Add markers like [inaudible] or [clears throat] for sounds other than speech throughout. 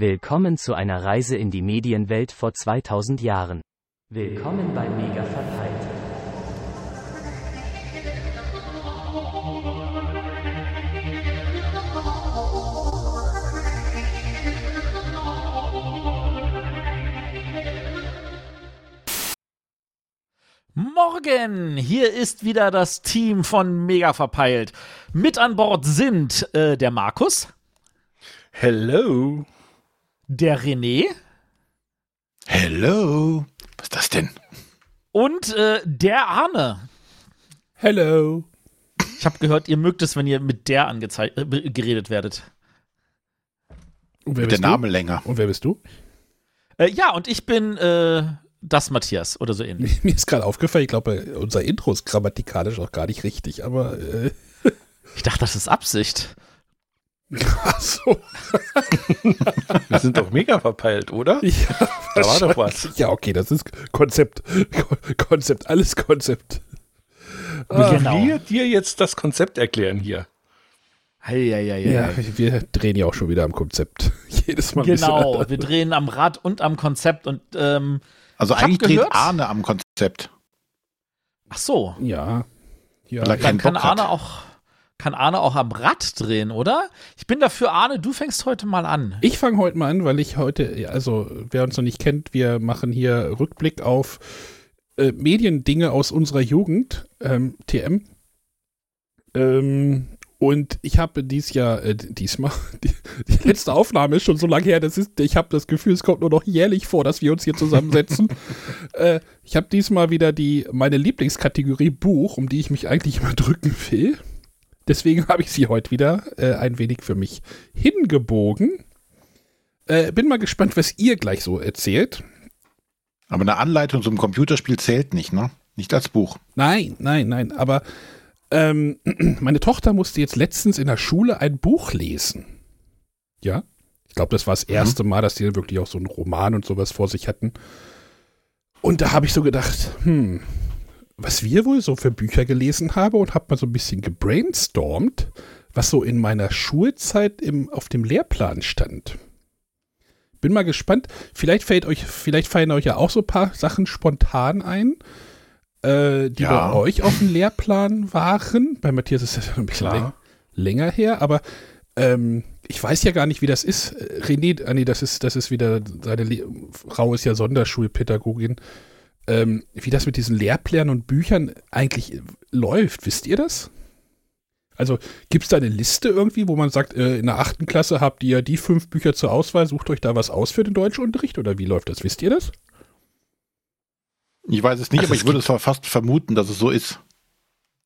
Willkommen zu einer Reise in die Medienwelt vor 2000 Jahren. Willkommen bei Mega Verpeilt. Morgen! Hier ist wieder das Team von Mega Verpeilt. Mit an Bord sind äh, der Markus, Hello. Der René Hello. Was ist das denn? und äh, der Arne. Hello. Ich habe gehört, ihr mögt es, wenn ihr mit der angezei- äh, geredet werdet. Und wer Wird der bist Name länger. du? Und wer bist du? Äh, ja, und ich bin äh, das Matthias oder so ähnlich. [laughs] Mir ist gerade aufgefallen, ich glaube, unser Intro ist grammatikalisch auch gar nicht richtig, aber äh, [laughs] Ich dachte, das ist Absicht. Ach so. [laughs] Wir sind doch mega verpeilt, oder? Ja, Da war doch was. Ja, okay, das ist Konzept. Ko- Konzept, alles Konzept. Ah, Genau. Wir dir jetzt das Konzept erklären hier. Heieiei. Ja, wir drehen ja auch schon wieder am Konzept. [laughs] Jedes Mal ein bisschen Genau, wir drehen am Rad und am Konzept und ähm, Also eigentlich dreht gehört- Arne am Konzept. ach so. Ja. Ja, Dann kann Bock hat. Arne auch kann Arne auch am Rad drehen, oder? Ich bin dafür, Arne, du fängst heute mal an. Ich fange heute mal an, weil ich heute, also wer uns noch nicht kennt, wir machen hier Rückblick auf äh, Mediendinge aus unserer Jugend, ähm, TM. Ähm, und ich habe dies Jahr, äh, diesmal, [laughs] die, die letzte Aufnahme ist schon so lange her, das ist, ich habe das Gefühl, es kommt nur noch jährlich vor, dass wir uns hier zusammensetzen. [laughs] äh, ich habe diesmal wieder die, meine Lieblingskategorie Buch, um die ich mich eigentlich immer drücken will. Deswegen [laughs] habe ich sie heute wieder äh, ein wenig für mich hingebogen. Äh, bin mal gespannt, was ihr gleich so erzählt. Aber eine Anleitung zum Computerspiel zählt nicht, ne? Nicht als Buch. Nein, nein, nein, aber ähm, [clears throat] meine Tochter musste jetzt letztens in der Schule ein Buch lesen. Ja, ich glaube, das war das erste Mal, dass die wirklich auch so einen Roman und sowas vor sich hatten. Und da habe ich so gedacht, hm, was wir wohl so für Bücher gelesen haben und habe mal so ein bisschen gebrainstormt, was so in meiner Schulzeit im, auf dem Lehrplan stand. Bin mal gespannt. Vielleicht fällt euch, vielleicht fallen euch ja auch so ein paar Sachen spontan ein, äh, die Ja. bei euch auf dem Lehrplan waren. Bei Matthias ist das ein bisschen läng länger her, aber ähm, ich weiß ja gar nicht, wie das ist. Äh, René, ah nee, das ist, das ist wieder, seine Le Frau ist ja Sonderschulpädagogin. Ähm, wie das mit diesen Lehrplänen und Büchern eigentlich läuft, wisst ihr das? Also gibt es da eine Liste irgendwie, wo man sagt, äh, in der achten Klasse habt ihr die fünf Bücher zur Auswahl, sucht euch da was aus für den Deutschunterricht oder wie läuft das? Wisst ihr das? Ich weiß es nicht, Also aber es ich würde es fast vermuten, dass es so ist.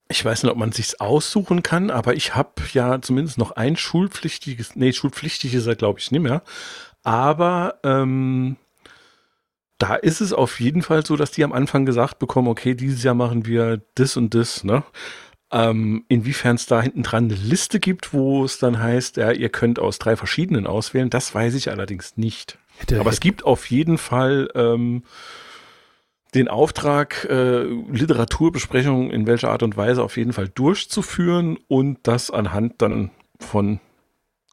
Ich weiß nicht, ob man sich's aussuchen kann, aber ich habe ja zumindest noch ein schulpflichtiges, nee, schulpflichtig ist er, glaube ich, nicht mehr. Aber ähm, da ist es auf jeden Fall so, dass die am Anfang gesagt bekommen, okay, dieses Jahr machen wir das und das, ne? Ähm, Inwiefern es da hinten dran eine Liste gibt, wo es dann heißt, ja, ihr könnt aus drei verschiedenen auswählen, das weiß ich allerdings nicht. Hätte, Aber es gibt auf jeden Fall ähm, den Auftrag, äh, Literaturbesprechungen in welcher Art und Weise auf jeden Fall durchzuführen und das anhand dann von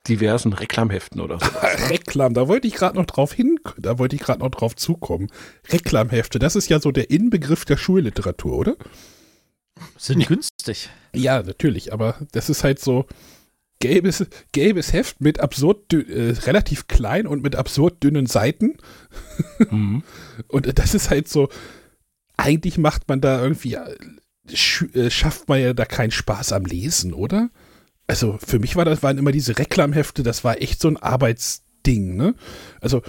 diversen Reklamheften oder so. [laughs] Reklam, da wollte ich gerade noch drauf hin, da wollte ich gerade noch drauf zukommen. Reklamhefte, das ist ja so der Inbegriff der Schulliteratur, oder? Sind günstig. Ja, natürlich, aber das ist halt so gelbes, gelbes Heft mit absurd, äh, relativ klein und mit absurd dünnen Seiten. [laughs] Mhm. Und das ist halt so, eigentlich macht man da irgendwie, äh, sch- äh, schafft man ja da keinen Spaß am Lesen, oder? Also für mich war das, waren immer diese Reklamhefte, das war echt so ein Arbeitsding, ne? Also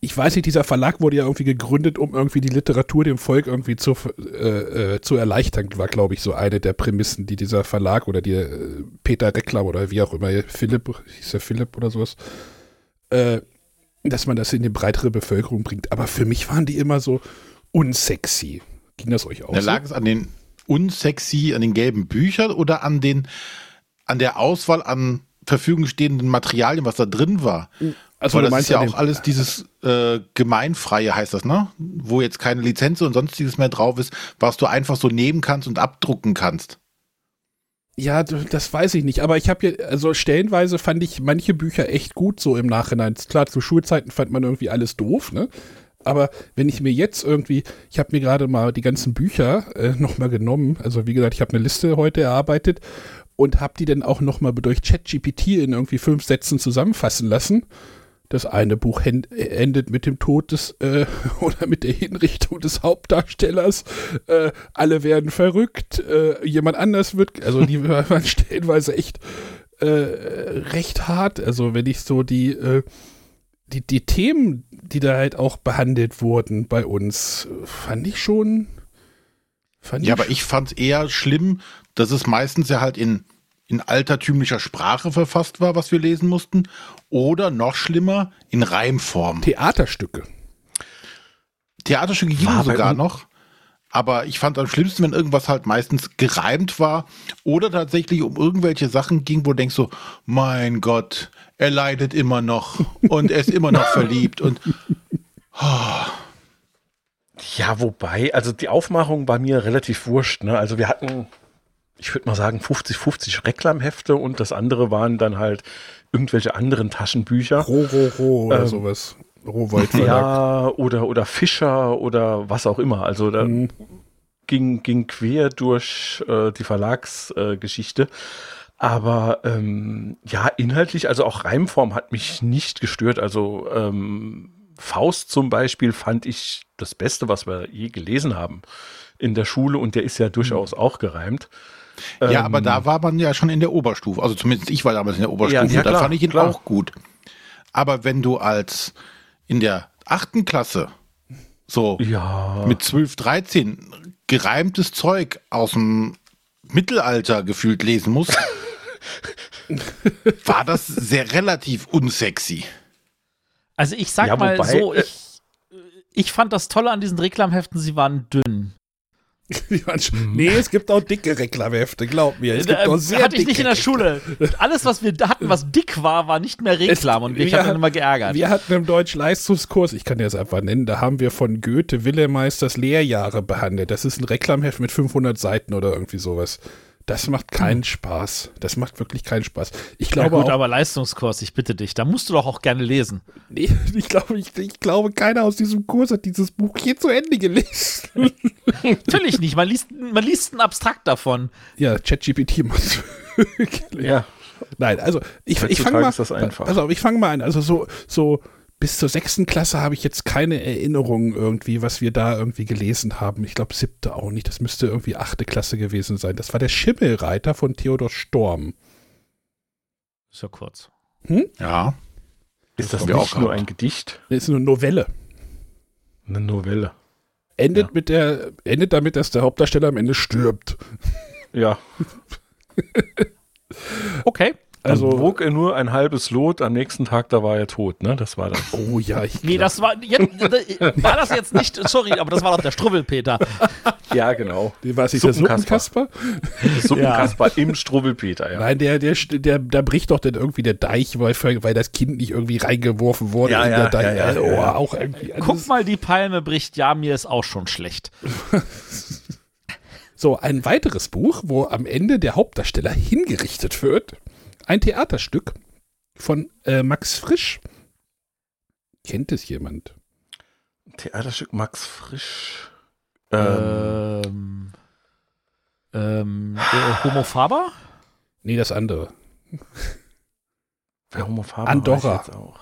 ich weiß nicht, dieser Verlag wurde ja irgendwie gegründet, um irgendwie die Literatur dem Volk irgendwie zu, äh, äh, zu erleichtern, war, glaube ich, so eine der Prämissen, die dieser Verlag oder die äh, Peter Reklam oder wie auch immer, Philipp, hieß er Philipp oder sowas, äh, dass man das in die breitere Bevölkerung bringt. Aber für mich waren die immer so unsexy. Ging das euch auch Da so? lag es an den unsexy, an den gelben Büchern oder an den, an der Auswahl an Verfügung stehenden Materialien, was da drin war. Also Weil du das meinst ist ja auch alles dieses äh, gemeinfreie heißt das, ne? Wo jetzt keine Lizenz und sonstiges mehr drauf ist, was du einfach so nehmen kannst und abdrucken kannst. Ja, das weiß ich nicht. Aber ich habe hier, also stellenweise fand ich manche Bücher echt gut so im Nachhinein. Klar, zu Schulzeiten fand man irgendwie alles doof, ne? Aber wenn ich mir jetzt irgendwie, ich habe mir gerade mal die ganzen Bücher äh, nochmal genommen, also wie gesagt, ich habe eine Liste heute erarbeitet und habe die dann auch nochmal durch ChatGPT in irgendwie fünf Sätzen zusammenfassen lassen. Das eine Buch hen- endet mit dem Tod des äh, [laughs] oder mit der Hinrichtung des Hauptdarstellers. Äh, alle werden verrückt. Äh, jemand anders wird, also die [laughs] waren stellenweise echt äh, recht hart. Also wenn ich so die äh, die, die Themen, die da halt auch behandelt wurden bei uns, fand ich schon. Fand Ja, aber ich fand es eher schlimm, dass es meistens ja halt in, in altertümlicher Sprache verfasst war, was wir lesen mussten. Oder noch schlimmer, in Reimform. Theaterstücke. Theaterstücke gingen sogar noch. Aber ich fand am schlimmsten, wenn irgendwas halt meistens gereimt war oder tatsächlich um irgendwelche Sachen ging, wo du denkst so, mein Gott, er leidet immer noch [laughs] und er ist immer noch verliebt und Ja, wobei, also die Aufmachung war mir relativ wurscht. Ne? Also wir hatten, ich würde mal sagen, 50-50 Reklamhefte und das andere waren dann halt irgendwelche anderen Taschenbücher. Ro, ro, ro oder Ähm, sowas. Rohwald Verlag. Ja, oder, oder Fischer oder was auch immer. Also da Mhm. ging, ging quer durch äh, die Verlagsgeschichte. Äh. Aber ähm, ja, inhaltlich, also auch Reimform hat mich nicht gestört. Also ähm, Faust zum Beispiel fand ich das Beste, was wir je gelesen haben in der Schule und der ist ja durchaus auch gereimt. Ja, Ähm, aber da war man ja schon in der Oberstufe. Also zumindest ich war damals in der Oberstufe. Ja, ja, da fand ich ihn klar. auch gut. Aber wenn du als in der achten Klasse so Ja. mit 12, 13 gereimtes Zeug aus dem Mittelalter gefühlt lesen musst, [laughs] war das sehr relativ unsexy. Also ich sag Ja, mal so, äh, ich, ich fand das Tolle an diesen Reklamheften, sie waren dünn. Schon- nee, es gibt auch dicke Reklamhefte, glaub mir. Es gibt auch sehr hatte ich nicht in der Schule. Alles, was wir hatten, was dick war, war nicht mehr Reklam und ich wir habe dann immer geärgert. Wir hatten im Deutsch-Leistungskurs, ich kann dir das einfach nennen, da haben wir von Goethe Willemeisters Lehrjahre behandelt. Das ist ein Reklamheft mit 500 Seiten oder irgendwie sowas. Das macht keinen Spaß. Das macht wirklich keinen Spaß. Ich Hm. ja glaube gut, auch, aber Leistungskurs, ich bitte dich, da musst du doch auch gerne lesen. nee, [laughs] ich glaube, ich, ich glaube, keiner aus diesem Kurs hat dieses Buch je zu Ende gelesen. [laughs] Natürlich nicht, man liest, man liest ein Abstrakt davon. ja, ChatGPT macht. ja. Nein, also ich, ich fange mal, ist das einfach. pass auf, ich fange mal an. Also so, so bis zur sechsten Klasse habe ich jetzt keine Erinnerung irgendwie, was wir da irgendwie gelesen haben. Ich glaube siebte auch nicht. Das müsste irgendwie achte Klasse gewesen sein. Das war der Schimmelreiter von Theodor Storm. Ist ja kurz. Ja. Ist das wir nicht auch nur ein Gedicht? Das ist eine Novelle. Eine Novelle. Endet Ja. mit der, endet damit, dass der Hauptdarsteller am Ende stirbt. Ja. [laughs] Okay. Also wog er nur ein halbes Lot, am nächsten Tag, da war er tot, ne? Das war das. oh ja, ich Nee, das war, jetzt, [laughs] war das jetzt nicht, sorry, aber das war doch der Struwwelpeter. [laughs] Ja, genau. war es nicht der Suppenkasper. Suppenkasper? [laughs] Suppenkasper im Struwwelpeter, ja. Nein, der, der, der, da bricht doch dann irgendwie der Deich, weil, weil das Kind nicht irgendwie reingeworfen wurde Ja, in ja, der Deich. ja, ja, Also, ja, ja. oh, auch irgendwie. Guck mal, die Palme bricht, ja, mir ist auch schon schlecht. So, ein weiteres Buch, wo am Ende der Hauptdarsteller hingerichtet wird. Ein Theaterstück von äh, Max Frisch. Kennt es jemand? Theaterstück Max Frisch. Ähm, Ähm, ähm, äh, Homo Faber? Nee, das andere. wer Homophabe Andorra. weiß ich jetzt auch.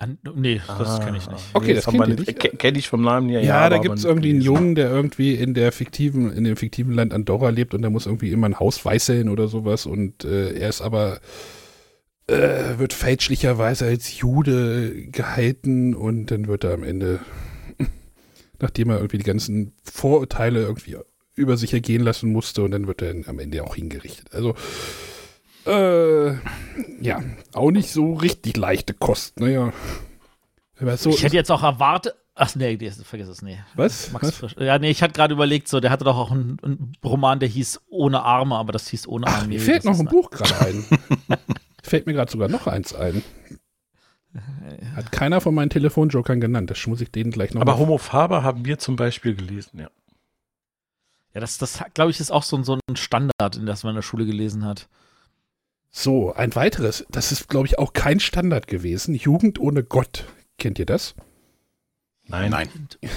An, nee, das Ah, kenne ich nicht. Okay, das kennt ihr nicht? Kenne ich vom Namen her. Ja, da aber gibt es irgendwie einen Jungen, der irgendwie in der fiktiven, in dem fiktiven Land Andorra lebt und der muss irgendwie immer ein Haus weißeln oder sowas und äh, er ist aber äh, wird fälschlicherweise als Jude gehalten und dann wird er am Ende, [laughs] nachdem er irgendwie die ganzen Vorurteile irgendwie über sich ergehen lassen musste und dann wird er am Ende auch hingerichtet. Also äh, ja, auch nicht so richtig leichte Kost, naja. Was so, Ich hätte jetzt auch erwartet. Ach nee, vergiss es, nee. was? Max was? Frisch. Ja, nee, ich hatte gerade überlegt, so, der hatte doch auch einen, einen Roman, der hieß Ohne Arme, aber das hieß Ohne Ach, Arme. mir fällt noch ein Buch gerade ein. [laughs] fällt mir gerade sogar noch eins ein. Hat keiner von meinen Telefonjokern genannt. Das muss ich denen gleich noch Aber mal- Homophabe haben wir zum Beispiel gelesen, ja. Ja, das, das glaube ich, ist auch so, ein- so ein Standard, in das man in der Schule gelesen hat. So, ein weiteres, das ist, glaube ich, auch kein Standard gewesen. Jugend ohne Gott. Kennt ihr das? Nein. Nein. [laughs]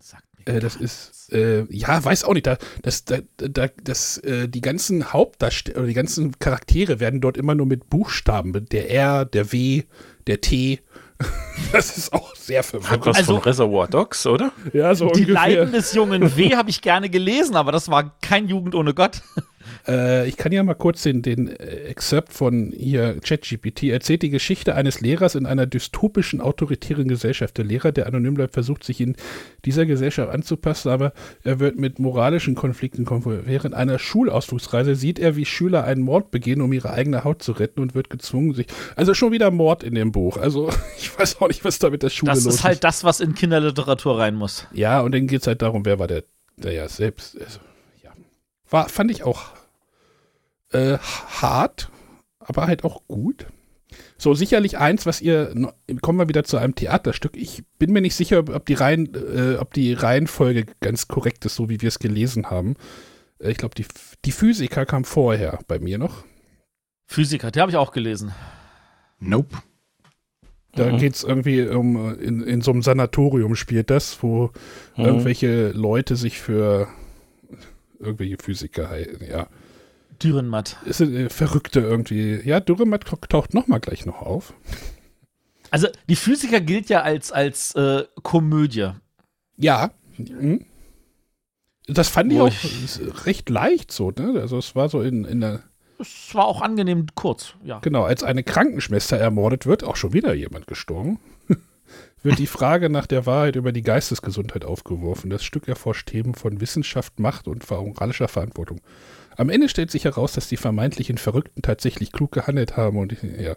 Sagt mir Äh, das ist, äh, ja, weiß auch nicht. Da, das, da, da, das, äh, die ganzen Hauptdarsteller, oder die ganzen Charaktere werden dort immer nur mit Buchstaben, mit der R, der W, der T. [laughs] Das ist auch sehr Hat verwirrend. was Also- von Reservoir Dogs, oder? Ja, so Die ungefähr. Leiden des jungen W habe ich gerne gelesen, aber das war kein Jugend ohne Gott. Äh, ich kann ja mal kurz den, den äh, Excerpt von hier ChatGPT erzählt die Geschichte eines Lehrers in einer dystopischen, autoritären Gesellschaft. Der Lehrer, der anonym bleibt, versucht sich in dieser Gesellschaft anzupassen, aber er wird mit moralischen Konflikten konfrontiert. Während einer Schulausflugsreise sieht er, wie Schüler einen Mord begehen, um ihre eigene Haut zu retten und wird gezwungen, sich. Also schon wieder Mord in dem Buch. Also [laughs] ich weiß auch nicht, was da mit der Schule Das los ist halt das, was in Kinderliteratur rein muss. ja, und dann geht es halt darum, wer war der, der ja selbst. Also. War, fand ich auch äh, hart, aber halt auch gut. So, sicherlich eins, was ihr, kommen wir wieder zu einem Theaterstück. Ich bin mir nicht sicher, ob, ob, die, Reihen, äh, ob die Reihenfolge ganz korrekt ist, so wie wir es gelesen haben. Äh, ich glaube, die, die Physiker kam vorher bei mir noch. Physiker, die habe ich auch gelesen. Nope. Da Mhm. geht es irgendwie um, äh, in, in so einem Sanatorium spielt das, wo Mhm. irgendwelche Leute sich für irgendwelche Physiker ja. Dürrenmatt. ist äh, Verrückte irgendwie. Ja, Dürrematt taucht nochmal gleich noch auf. Also die Physiker gilt ja als, als äh, Komödie. Ja. Mhm. Das fand ich Wo auch ich- recht leicht so, ne? Also es war so in, in der, Es war auch angenehm kurz, ja. genau, als eine Krankenschwester ermordet wird, auch schon wieder jemand gestorben, wird die Frage nach der Wahrheit über die Geistesgesundheit aufgeworfen. Das Stück erforscht Themen von Wissenschaft, Macht und moralischer Verantwortung. Am Ende stellt sich heraus, dass die vermeintlichen Verrückten tatsächlich klug gehandelt haben und ja.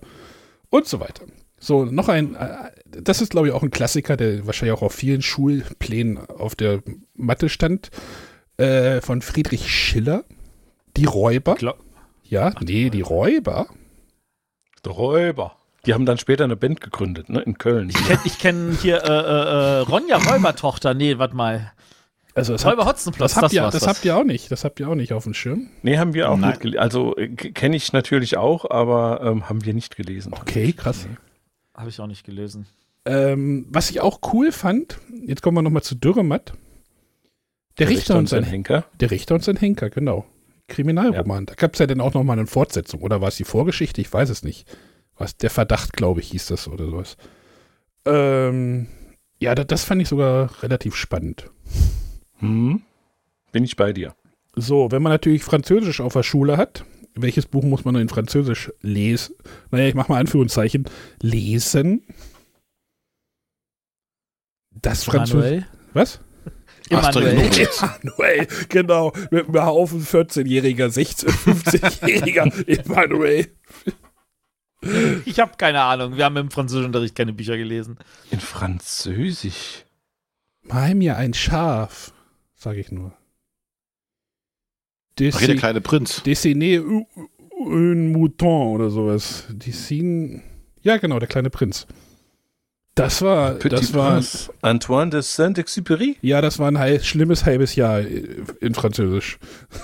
Und so weiter. So, noch ein, äh, das ist glaube ich auch ein Klassiker, der wahrscheinlich auch auf vielen Schulplänen auf der Matte stand, äh, von Friedrich Schiller. Die Räuber. Gla- Ja, nee, die Räuber. Der Räuber. Die haben dann später eine Band gegründet, ne? In Köln. Ich kenne ich kenn hier äh, äh, äh, Ronja Räubertochter. Nee, warte mal. Also das Räuber habt, Hotzenplotz, das habt, ihr, das habt ihr auch nicht. Das habt ihr auch nicht auf dem Schirm. Nee, haben wir auch Nein. nicht gelesen. Also äh, kenne ich natürlich auch, aber ähm, haben wir nicht gelesen. Okay, krass. Habe ich auch nicht gelesen. Ähm, was ich auch cool fand, jetzt kommen wir nochmal zu Dürrematt. Der, Richter, und sein, Henker. der Richter und sein Henker, genau. Kriminalroman. Da gab es ja dann auch nochmal eine Fortsetzung. Oder war es die Vorgeschichte? Ich weiß es nicht. Was, der Verdacht, glaube ich, hieß das oder sowas. Ähm, ja, da, das fand ich sogar relativ spannend. Hm. Bin ich bei dir. So, wenn man natürlich Französisch auf der Schule hat, welches Buch muss man in Französisch lesen? Naja, ich mache mal Anführungszeichen. Lesen. Das Französisch. Manuel? Was? Emanuel. Emanuel, genau. Mit einem Haufen 14-Jähriger, 16, 15-Jähriger Emanuel. Ich habe keine Ahnung. Wir haben im Französischunterricht keine Bücher gelesen. In Französisch. Mal mir ein Schaf, sage ich nur. Ach, hier der Dessi- kleine Prinz. U- un mouton oder sowas. Dessin. Ja, genau, der kleine Prinz. Das war, das war, Prince. Antoine de Saint-Exupéry. ja, das war ein heil, schlimmes halbes Jahr in Französisch.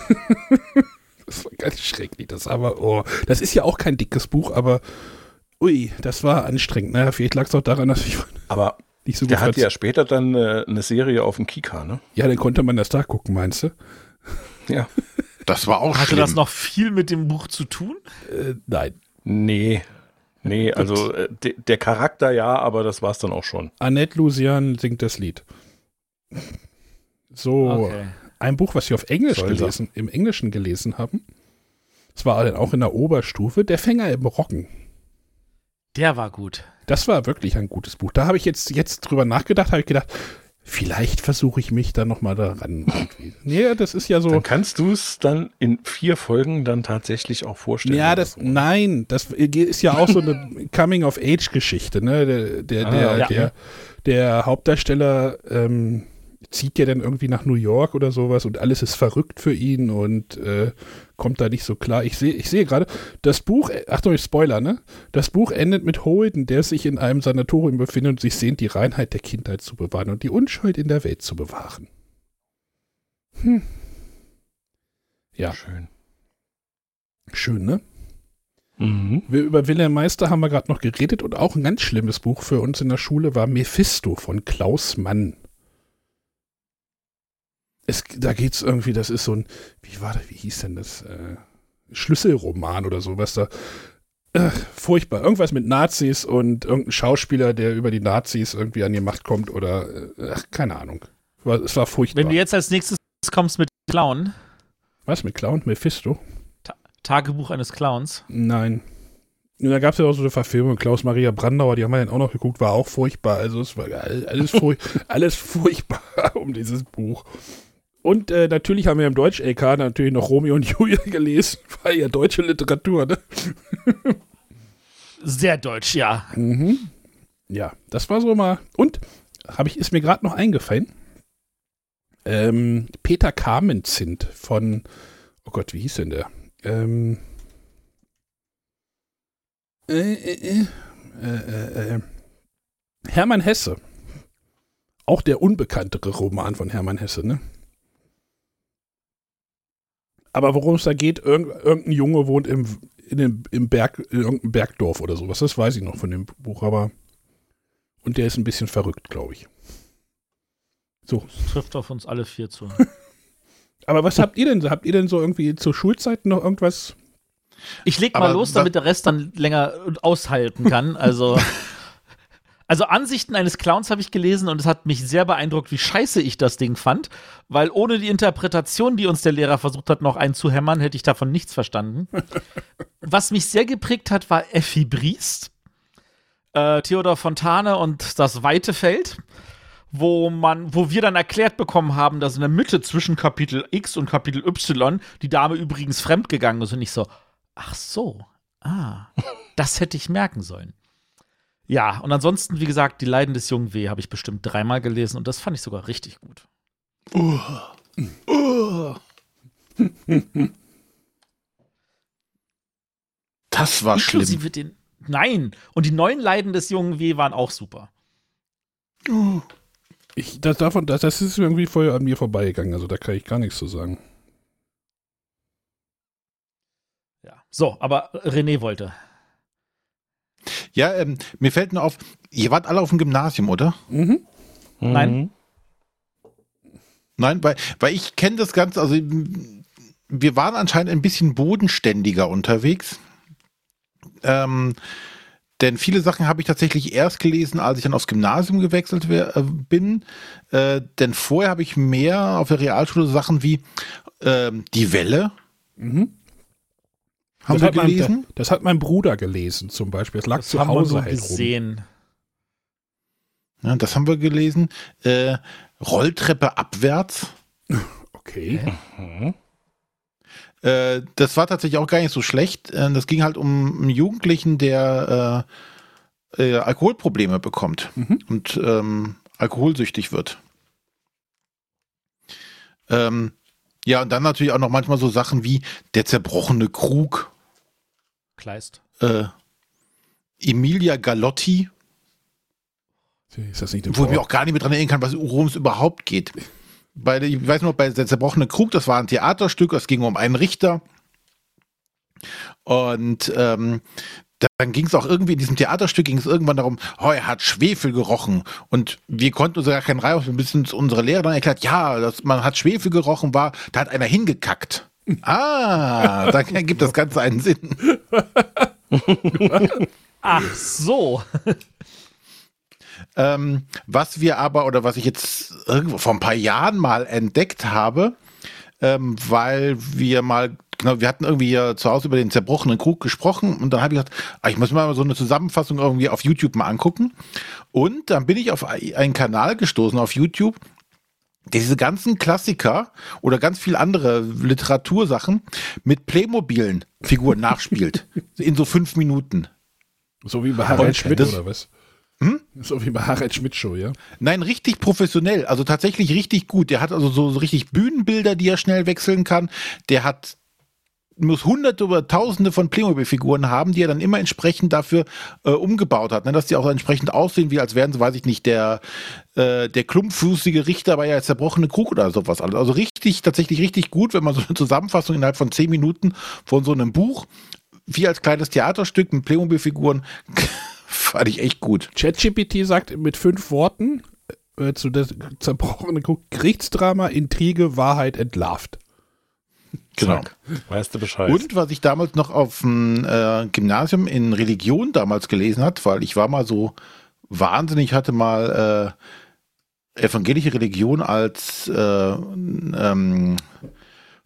[laughs] das war ganz schrecklich, das aber, oh, das ist ja auch kein dickes Buch, aber, ui, das war anstrengend. Naja, vielleicht lag es auch daran, dass ich [laughs] Aber nicht so gut der hatte ja später dann äh, eine Serie auf dem Kika, ne? ja, dann konnte man das da gucken, meinst du? [laughs] Ja. Das war auch Hatte schlimm. das noch viel mit dem Buch zu tun? Äh, nein. Nee. Nee, also äh, de, der Charakter ja, aber das war's dann auch schon. Annette Lusian singt das Lied. So, Okay. Ein Buch, was wir auf Englisch Soll gelesen, im Englischen gelesen haben. Das war dann auch in der Oberstufe, Der Fänger im Roggen. Der war gut. Das war wirklich ein gutes Buch. Da habe ich jetzt, jetzt drüber nachgedacht, habe ich gedacht, vielleicht versuche ich mich da nochmal daran. irgendwie. [laughs] nee, das ist ja so. Dann kannst du es dann in vier Folgen dann tatsächlich auch vorstellen. Ja, das, nein, das ist ja auch so eine [laughs] Coming-of-Age-Geschichte, ne? Der, der, Ah, der, ja. der, der Hauptdarsteller ähm, zieht ja dann irgendwie nach New York oder sowas und alles ist verrückt für ihn und äh, kommt da nicht so klar. Ich sehe ich sehe gerade, das Buch, äh, Achtung, ich Spoiler, ne? Das Buch endet mit Holden, der sich in einem Sanatorium befindet und sich sehnt, die Reinheit der Kindheit zu bewahren und die Unschuld in der Welt zu bewahren. Hm. Ja, Schön. schön, ne? Mhm. Wir, über Wilhelm Meister haben wir gerade noch geredet und auch ein ganz schlimmes Buch für uns in der Schule war Mephisto von Klaus Mann. Es, da geht's irgendwie, das ist so ein, wie war das, wie hieß denn das? Äh, Schlüsselroman oder sowas da. Äh, furchtbar. Irgendwas mit Nazis und irgendein Schauspieler, der über die Nazis irgendwie an die Macht kommt oder, äh, ach, keine Ahnung. War, es war furchtbar. Wenn du jetzt als nächstes kommst mit Clown, Was mit Clown? Mephisto? Tagebuch eines Clowns. Nein. Und da gab es ja auch so eine Verfilmung, Klaus-Maria Brandauer, die haben wir dann auch noch geguckt, war auch furchtbar. Also es war all- alles, furch [laughs] alles furchtbar um dieses Buch. Und äh, natürlich haben wir im Deutsch-LK natürlich noch Romeo und [laughs] Julia gelesen, weil ja deutsche Literatur, ne? [laughs] Sehr deutsch, ja. Mhm. Ja, das war so mal. Und habe ich, ist mir gerade noch eingefallen. Ähm, Peter Kamenzind von, oh Gott, wie hieß denn der? Ähm, äh, äh, äh, äh, äh, Hermann Hesse. Auch der unbekanntere Roman von Hermann Hesse, ne? Aber worum es da geht, irgend, irgendein Junge wohnt im, in dem, im Berg, in irgendeinem Bergdorf oder sowas. Das weiß ich noch von dem Buch, aber. Und der ist ein bisschen verrückt, glaube ich. So. Trifft auf uns alle vier zu. [laughs] Aber was habt ihr denn? Habt ihr denn so irgendwie zur Schulzeit noch irgendwas? Ich leg mal Aber los, damit der Rest dann länger aushalten kann. Also, [laughs] also Ansichten eines Clowns habe ich gelesen und es hat mich sehr beeindruckt, wie scheiße ich das Ding fand, weil ohne die Interpretation, die uns der Lehrer versucht hat, noch einzuhämmern, hätte ich davon nichts verstanden. [laughs] Was mich sehr geprägt hat, war Effi Briest, äh, Theodor Fontane und das weite Feld. Wo man, wo wir dann erklärt bekommen haben, dass in der Mitte zwischen Kapitel X und Kapitel Y die Dame übrigens fremdgegangen ist und nicht so, Ach so. Ah. [laughs] Das hätte ich merken sollen. Ja, und ansonsten, wie gesagt, Die Leiden des jungen W. habe ich bestimmt dreimal gelesen und das fand ich sogar richtig gut. Das war schlimm. Inklusive den. Nein! Und die neuen Leiden des jungen W. waren auch super. Ich, das, davon, das, das ist irgendwie voll an mir vorbeigegangen. Also da kann ich gar nichts zu sagen. Ja. So, aber René wollte. Ja, ähm, mir fällt nur auf, ihr wart alle auf dem Gymnasium, oder? Mhm. Nein. Nein, weil, weil ich kenne das Ganze, also wir waren anscheinend ein bisschen bodenständiger unterwegs. Ähm, denn viele Sachen habe ich tatsächlich erst gelesen, als ich dann aufs Gymnasium gewechselt wär, äh, bin. Äh, denn vorher habe ich mehr auf der Realschule Sachen wie ähm, Die Welle. Mhm. Haben das, wir hat mein, gelesen? das, hat mein Bruder gelesen zum Beispiel. Das lag Das zu haben wir Hause nur halt rum. gesehen. Ja, das haben wir gelesen. Äh, Rolltreppe abwärts. [laughs] Okay. Äh, das war tatsächlich auch gar nicht so schlecht. Äh, das ging halt um einen Jugendlichen, der äh, äh, Alkoholprobleme bekommt Mhm. und ähm, alkoholsüchtig wird. Ähm, ja, und dann natürlich auch noch manchmal so Sachen wie der zerbrochene Krug, Kleist. äh, Emilia Galotti, Ist das nicht wo ich mich auch gar nicht mehr dran erinnern kann, was- worum es überhaupt geht. Bei, der- ich weiß noch, bei der zerbrochene Krug, das war ein Theaterstück, es ging um einen Richter. Und ähm, dann ging es auch irgendwie in diesem Theaterstück ging es irgendwann darum, oh, er hat Schwefel gerochen. Und wir konnten uns ja gar keinen Reim, wir müssen uns unsere Lehrerin erklärt, ja, dass man hat Schwefel gerochen, war, da hat einer hingekackt. Ah, da gibt das Ganze einen Sinn. Ach so. Ähm, was wir aber, oder was ich jetzt irgendwo vor ein paar Jahren mal entdeckt habe, ähm, weil wir mal, genau, wir hatten irgendwie hier zu Hause über den zerbrochenen Krug gesprochen und dann habe ich gesagt, ah, ich muss mir mal so eine Zusammenfassung irgendwie auf YouTube mal angucken. Und dann bin ich auf einen Kanal gestoßen auf YouTube, diese ganzen Klassiker oder ganz viel andere Literatursachen mit Playmobilen Figuren nachspielt. [laughs] In so fünf Minuten. So wie bei Harald Schmidt oder was? So wie bei Harald Schmidt Show, ja? Nein, richtig professionell, also tatsächlich richtig gut. Der hat also so, so richtig Bühnenbilder, die er schnell wechseln kann. Der hat muss hunderte oder tausende von Playmobil-Figuren haben, die er dann immer entsprechend dafür äh, umgebaut hat, ne? dass die auch entsprechend aussehen, wie als wären sie, weiß ich nicht, der, äh, der klumpfußige Richter bei der zerbrochene Krug oder sowas. Also richtig, tatsächlich richtig gut, wenn man so eine Zusammenfassung innerhalb von zehn Minuten von so einem Buch, wie als kleines Theaterstück mit Playmobil-Figuren, [laughs] fand ich echt gut. ChatGPT sagt mit fünf Worten äh, zu der zerbrochenen Krug Gerichtsdrama, Intrige, Wahrheit entlarvt. [laughs] Genau. Zack. Weißt du Bescheid. Und was ich damals noch auf dem äh, Gymnasium in Religion damals gelesen hat, weil ich war mal so wahnsinnig, hatte mal äh, evangelische Religion als äh, ähm,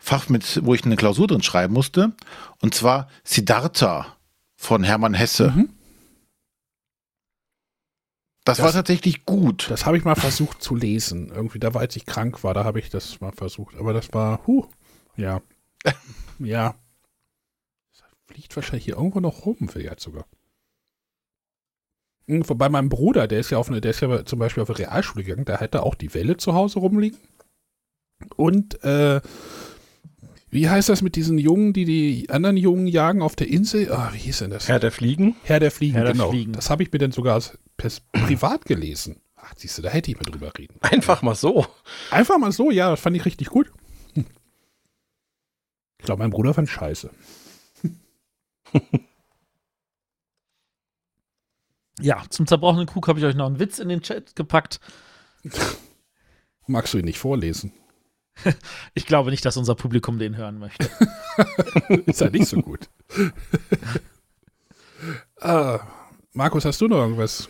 Fach mit, wo ich eine Klausur drin schreiben musste. Und zwar Siddhartha von Hermann Hesse. Mhm. Das, Das- war tatsächlich gut. Das habe ich mal versucht zu lesen. Irgendwie, da war, als ich krank war, da habe ich das mal versucht. Aber das war, huh, ja. [laughs] ja. Das fliegt wahrscheinlich hier irgendwo noch rum, vielleicht sogar. Hm, Bei meinem Bruder, der ist ja auf eine, der ist ja zum Beispiel auf eine Realschule gegangen, der hatte auch die Welle zu Hause rumliegen. Und, äh, wie heißt das mit diesen Jungen, die die anderen Jungen jagen auf der Insel? Ah, wie hieß denn das? Herr der Fliegen. Herr der Fliegen, Herr der genau. Fliegen. Das habe ich mir dann sogar privat gelesen. Ach, siehst du, da hätte ich mal drüber reden. Einfach mal so. Einfach mal so, ja, das fand ich richtig gut. Ich glaube, mein Bruder fand scheiße. [laughs] Ja, zum zerbrochenen Krug habe ich euch noch einen Witz in den Chat gepackt. [laughs] Magst du ihn nicht vorlesen? [laughs] Ich glaube nicht, dass unser Publikum den hören möchte. Ist ja nicht so gut. ah, Markus, hast du noch irgendwas?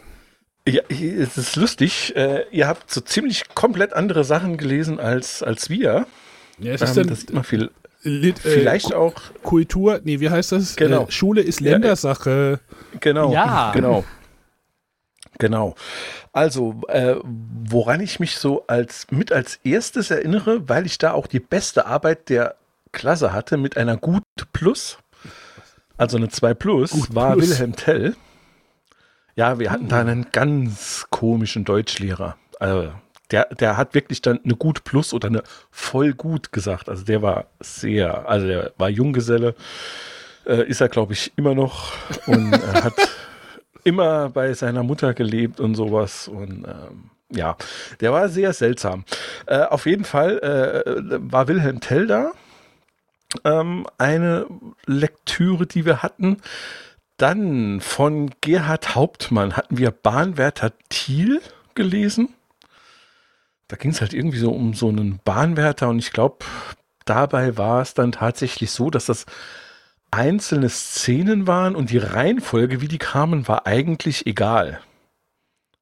Ja, es ist lustig. Äh, ihr habt so ziemlich komplett andere Sachen gelesen als, als wir. Ja, es Ähm, ist dann das sieht man viel, Lit, äh, vielleicht auch, Kultur, nee, wie heißt das? Genau. Äh, Schule ist Ja, äh, Ländersache. genau. Ja. Genau. Genau. Also, äh, woran ich mich so als mit als erstes erinnere, weil ich da auch die beste Arbeit der Klasse hatte mit einer Gut Plus, also eine 2 Plus, Gut war Plus. Wilhelm Tell. Ja, wir hatten da einen ganz komischen Deutschlehrer. Also, der, der hat wirklich dann eine Gut Plus oder eine voll gut gesagt. Also der war sehr, also der war Junggeselle, äh, ist er glaube ich immer noch und äh, [laughs] hat immer bei seiner Mutter gelebt und sowas und ähm, ja, der war sehr seltsam. Äh, auf jeden Fall äh, war Wilhelm Tell da. Ähm, eine Lektüre, die wir hatten. Dann von Gerhard Hauptmann hatten wir Bahnwärter Thiel gelesen. Da ging es halt irgendwie so um so einen Bahnwärter und ich glaube, dabei war es dann tatsächlich so, dass das einzelne Szenen waren und die Reihenfolge, wie die kamen, war eigentlich egal.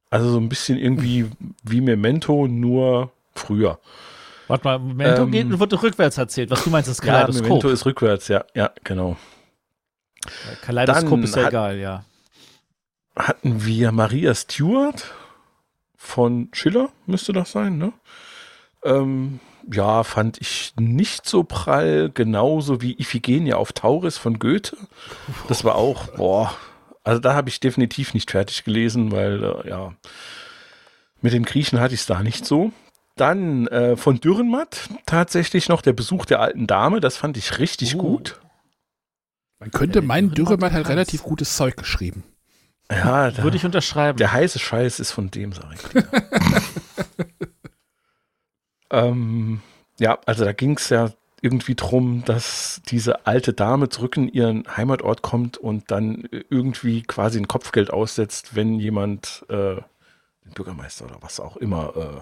Also so ein bisschen irgendwie wie Memento, nur früher. Warte mal, Memento Ähm, geht, wird rückwärts erzählt. Was du meinst, ist Ja, Kaleidoskop. Memento ist rückwärts, ja, ja, genau. Kaleidoskop Dann ist ja hat- egal, ja. hatten wir Maria Stewart von Schiller, müsste das sein, ne? Ähm, ja, fand ich nicht so prall, genauso wie Iphigenia auf Tauris von Goethe. Das war auch, boah, also da habe ich definitiv nicht fertig gelesen, weil, äh, ja, mit den Griechen hatte ich es da nicht so. Dann äh, von Dürrenmatt tatsächlich noch der Besuch der alten Dame, das fand ich richtig Uh. gut. Man könnte meinen, Dürrenmatt hat relativ gutes Zeug geschrieben. Ja, da, Würde ich unterschreiben. Der heiße Scheiß ist von dem, sag ich [laughs] ähm, ja, also da ging es ja irgendwie drum, dass diese alte Dame zurück in ihren Heimatort kommt und dann irgendwie quasi ein Kopfgeld aussetzt, wenn jemand äh, den Bürgermeister oder was auch immer äh,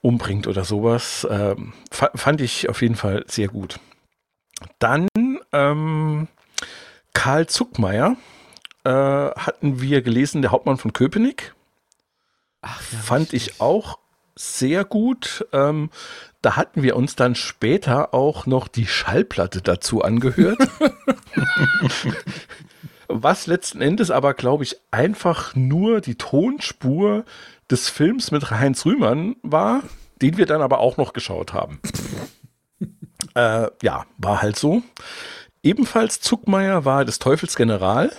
umbringt oder sowas. Ähm, fa fand ich auf jeden Fall sehr gut. Dann ähm, Karl Zuckmeier äh, hatten wir gelesen, der Hauptmann von Köpenick. Ach, ja, Fand richtig. ich auch sehr gut. Ähm, da hatten wir uns dann später auch noch die Schallplatte dazu angehört. [laughs] Was letzten Endes aber, glaube ich, einfach nur die Tonspur des Films mit Heinz Rühmann war, den wir dann aber auch noch geschaut haben. [laughs] äh, ja, war halt so. Ebenfalls Zuckmeier war des Teufels General.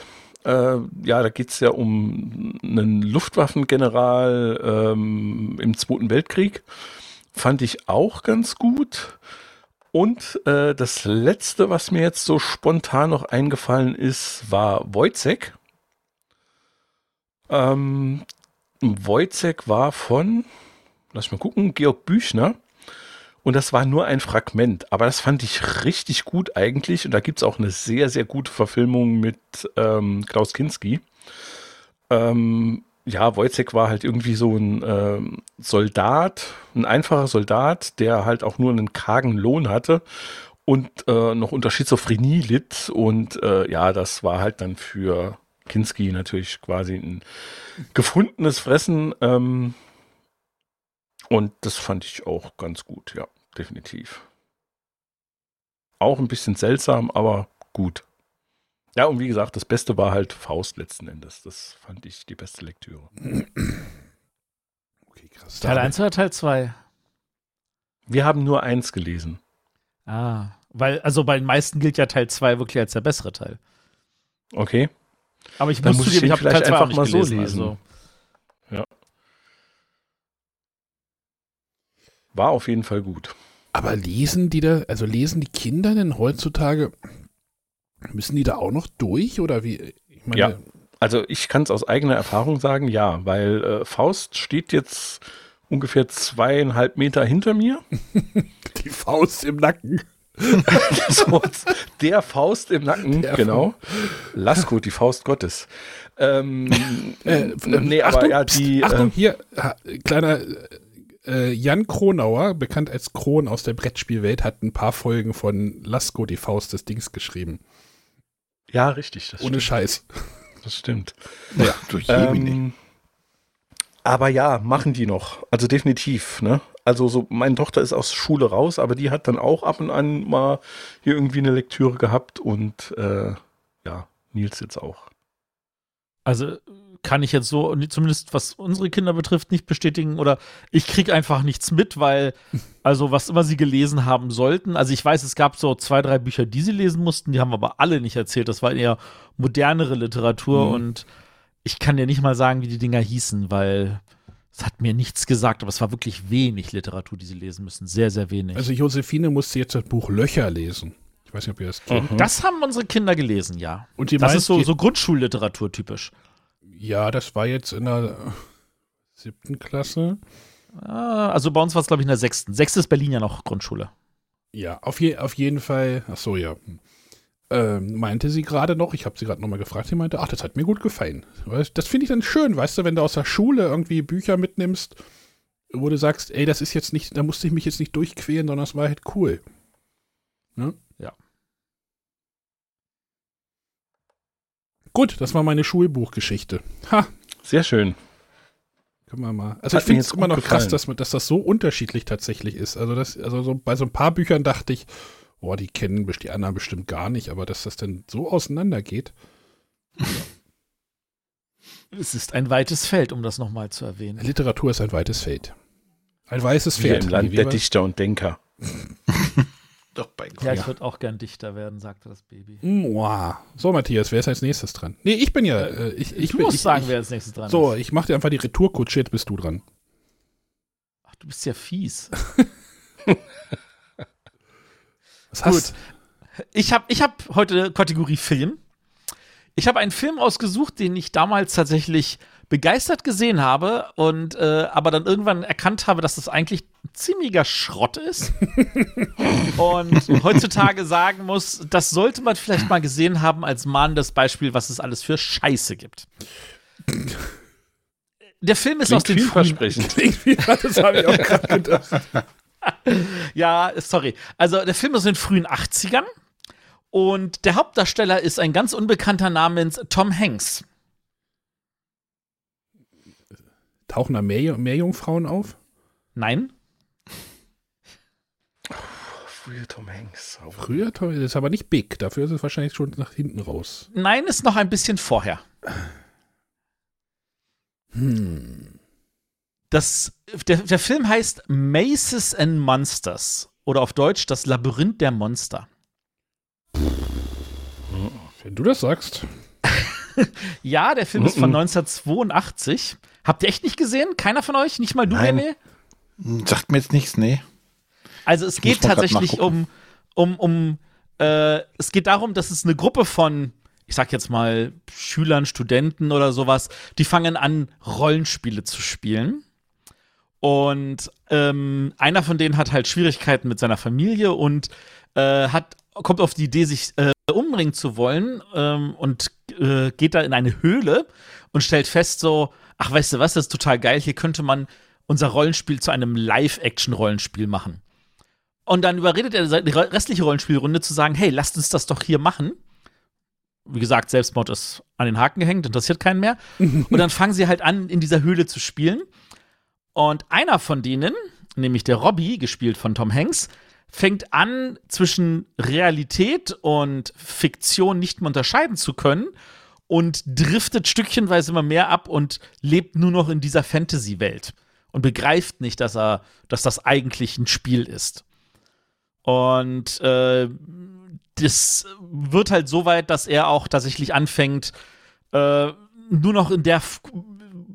Äh, ja, da geht es ja um einen Luftwaffengeneral ähm, im Zweiten Weltkrieg. Fand ich auch ganz gut. Und äh, das letzte, was mir jetzt so spontan noch eingefallen ist, war Wojcek. Ähm, Wojcek war von, lass mal gucken, Georg Büchner. Und das war nur ein Fragment. Aber das fand ich richtig gut eigentlich. Und da gibt es auch eine sehr, sehr gute Verfilmung mit ähm, Klaus Kinski. Ähm, ja, Wojciech war halt irgendwie so ein ähm, Soldat, ein einfacher Soldat, der halt auch nur einen kargen Lohn hatte und äh, noch unter Schizophrenie litt. Und äh, ja, das war halt dann für Kinski natürlich quasi ein gefundenes Fressen. Ähm, und das fand ich auch ganz gut, ja, definitiv. Auch ein bisschen seltsam, aber gut. Ja, und wie gesagt, das Beste war halt Faust letzten Endes. Das fand ich die beste Lektüre. Okay, krass. Teil 1 oder Teil 2? Wir haben nur eins gelesen. Ah, weil, also bei den meisten gilt ja Teil 2 wirklich als der bessere Teil. Okay. Aber ich muss zugeben, ich, ich habe Teil 2 einfach mal gelesen, so lesen. Also. War auf jeden Fall gut. Aber lesen die da, also lesen die Kinder denn heutzutage Müssen die da auch noch durch oder wie? Meine, ja, also ich kann es aus eigener Erfahrung sagen, ja, weil äh, Faust steht jetzt ungefähr zweieinhalb Meter hinter mir. [laughs] Die [laughs] Faust im Nacken. der Faust im Nacken, der genau. Lasko, die Faust Gottes. Ähm, äh, nee, Achtung, aber ja, die. Pst, Achtung, äh, hier, kleiner äh, Jan Kronauer, bekannt als Kron aus der Brettspielwelt, hat ein paar Folgen von Lasko, die Faust des Dings geschrieben. Ja, richtig. Ohne stimmt. Scheiß. Das stimmt. Ja, durch ähm, aber ja, machen die noch. Also definitiv, ne? Also so, meine Tochter ist aus Schule raus, aber die hat dann auch ab und an mal hier irgendwie eine Lektüre gehabt und äh, ja, Nils jetzt auch. Also kann ich jetzt so, zumindest was unsere Kinder betrifft, nicht bestätigen oder ich kriege einfach nichts mit, weil, [laughs] also was immer sie gelesen haben sollten, also ich weiß, es gab so zwei, drei Bücher, die sie lesen mussten, die haben aber alle nicht erzählt. Das war eher modernere Literatur mhm. und ich kann dir nicht mal sagen, wie die Dinger hießen, weil es hat mir nichts gesagt, aber es war wirklich wenig Literatur, die sie lesen müssen. Sehr, sehr wenig. Also Josephine musste jetzt das Buch Löcher lesen. Ich weiß nicht, ob ihr das kennt. Mhm. Das haben unsere Kinder gelesen, ja. Und das ist so, so Grundschulliteratur typisch. Ja, das war jetzt in der siebten Klasse. Ah, also bei uns war es, glaube ich, in der sechsten. Sechste ist Berlin ja noch Grundschule. Ja, auf, je, auf jeden Fall. Ach so, ja. Ähm, meinte sie gerade noch, ich habe sie gerade nochmal gefragt, sie meinte, ach, das hat mir gut gefallen. Das finde ich dann schön, weißt du, wenn du aus der Schule irgendwie Bücher mitnimmst, wo du sagst, ey, das ist jetzt nicht, da musste ich mich jetzt nicht durchqueren, sondern das war halt cool. Ne? Gut, das war meine Schulbuchgeschichte. Ha. Sehr schön. Können wir mal. Also Hat ich finde es immer noch gefallen. krass, dass, dass das so unterschiedlich tatsächlich ist. Also, das, also so, bei so ein paar Büchern dachte ich, boah, die kennen die anderen bestimmt gar nicht, aber dass das denn so auseinandergeht. [laughs] Es ist ein weites Feld, um das nochmal zu erwähnen. Literatur ist ein weites Feld. Ein weißes Pferd. Wie im Land der Dichter und Denker. [laughs] Doch bei Gott. Ja, ich würde auch gern Dichter werden, sagte das Baby. Mua. So, Matthias, wer ist als nächstes dran? Nee, ich bin ja. Äh, ich, ich, du bin, musst ich, sagen, ich, wer als nächstes dran so, ist. So, ich mache dir einfach die Retourkutsche, jetzt bist du dran. Ach, du bist ja fies. [laughs] Was hast Gut. Ich habe ich hab heute Kategorie Film. Ich habe einen Film ausgesucht, den ich damals tatsächlich begeistert gesehen habe und äh, aber dann irgendwann erkannt habe, dass das eigentlich ziemlicher Schrott ist. [laughs] und heutzutage sagen muss, das sollte man vielleicht mal gesehen haben als mahnendes Beispiel, was es alles für Scheiße gibt. Der Film ist Klingt aus den [laughs] vielversprechend. das habe ich auch gerade gedacht. [laughs] ja, sorry. Also der Film ist in den frühen 80ern und der Hauptdarsteller ist ein ganz unbekannter namens Tom Hanks. Tauchen da mehr, mehr Jungfrauen auf? Nein. Früher Tom Hanks. Früher Tom, das ist aber nicht big. Dafür ist es wahrscheinlich schon nach hinten raus. Nein, ist noch ein bisschen vorher. Hm. Das, der, der Film heißt Maces and Monsters. Oder auf Deutsch Das Labyrinth der Monster. Wenn du das sagst. [laughs] ja, der Film ist von 1982. Habt ihr echt nicht gesehen? Keiner von euch? Nicht mal du. René? Sagt mir jetzt nichts, nee. Also es ich geht tatsächlich um, um, um äh, es geht darum, dass es eine Gruppe von, ich sag jetzt mal, Schülern, Studenten oder sowas, die fangen an, Rollenspiele zu spielen. Und ähm, einer von denen hat halt Schwierigkeiten mit seiner Familie und äh, hat, kommt auf die Idee, sich äh, umbringen zu wollen ähm, und äh, geht da in eine Höhle und stellt fest, so, ach, weißt du was, das ist total geil, hier könnte man unser Rollenspiel zu einem Live-Action-Rollenspiel machen. Und dann überredet er die restliche Rollenspielrunde zu sagen, hey, lasst uns das doch hier machen. Wie gesagt, Selbstmord ist an den Haken gehängt, interessiert keinen mehr. [laughs] Und dann fangen sie halt an, in dieser Höhle zu spielen. Und einer von denen, nämlich der Robbie, gespielt von Tom Hanks, fängt an, zwischen Realität und Fiktion nicht mehr unterscheiden zu können und driftet stückchenweise immer mehr ab und lebt nur noch in dieser Fantasy-Welt und begreift nicht, dass er, dass das eigentlich ein Spiel ist. Und äh, das wird halt so weit, dass er auch tatsächlich anfängt, äh, nur noch in der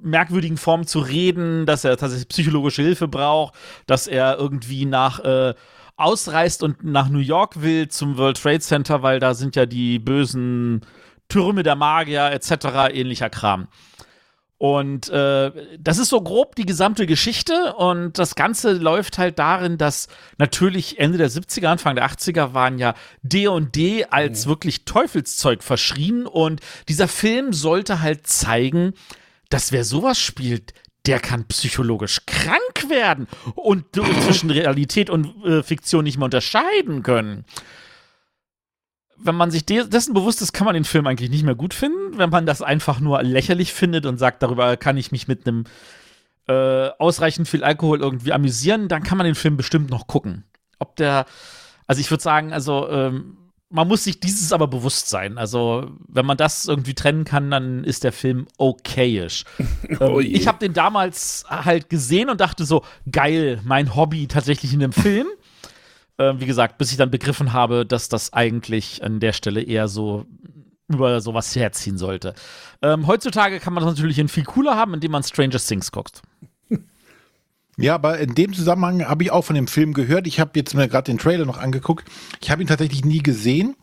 merkwürdigen Form zu reden, dass er tatsächlich psychologische Hilfe braucht, dass er irgendwie nach äh, ausreist und nach New York will zum World Trade Center, weil da sind ja die bösen Türme der Magier etc. ähnlicher Kram. Und äh, das ist so grob die gesamte Geschichte und das Ganze läuft halt darin, dass natürlich Ende der 70er, Anfang der 80er waren ja D&D als mhm. wirklich Teufelszeug verschrien und dieser Film sollte halt zeigen, dass wer sowas spielt, der kann psychologisch krank werden und [clears throat] zwischen Realität und äh, Fiktion nicht mehr unterscheiden können. Wenn man sich de dessen bewusst ist, kann man den Film eigentlich nicht mehr gut finden. Wenn man das einfach nur lächerlich findet und sagt, darüber kann ich mich mit einem äh, ausreichend viel Alkohol irgendwie amüsieren, dann kann man den Film bestimmt noch gucken. Ob der, also ich würde sagen, also ähm, man muss sich dieses aber bewusst sein. Also, wenn man das irgendwie trennen kann, dann ist der Film okayisch. [laughs] oh ich habe den damals halt gesehen und dachte so, geil, mein Hobby tatsächlich in dem Film. äh, wie gesagt, bis ich dann begriffen habe, dass das eigentlich an der Stelle eher so über sowas herziehen sollte. Ähm, heutzutage kann man das natürlich in viel cooler haben, indem man Stranger Things guckt. Ja, aber in dem Zusammenhang habe ich auch von dem Film gehört. Ich habe jetzt mir gerade den Trailer noch angeguckt. Ich habe ihn tatsächlich nie gesehen.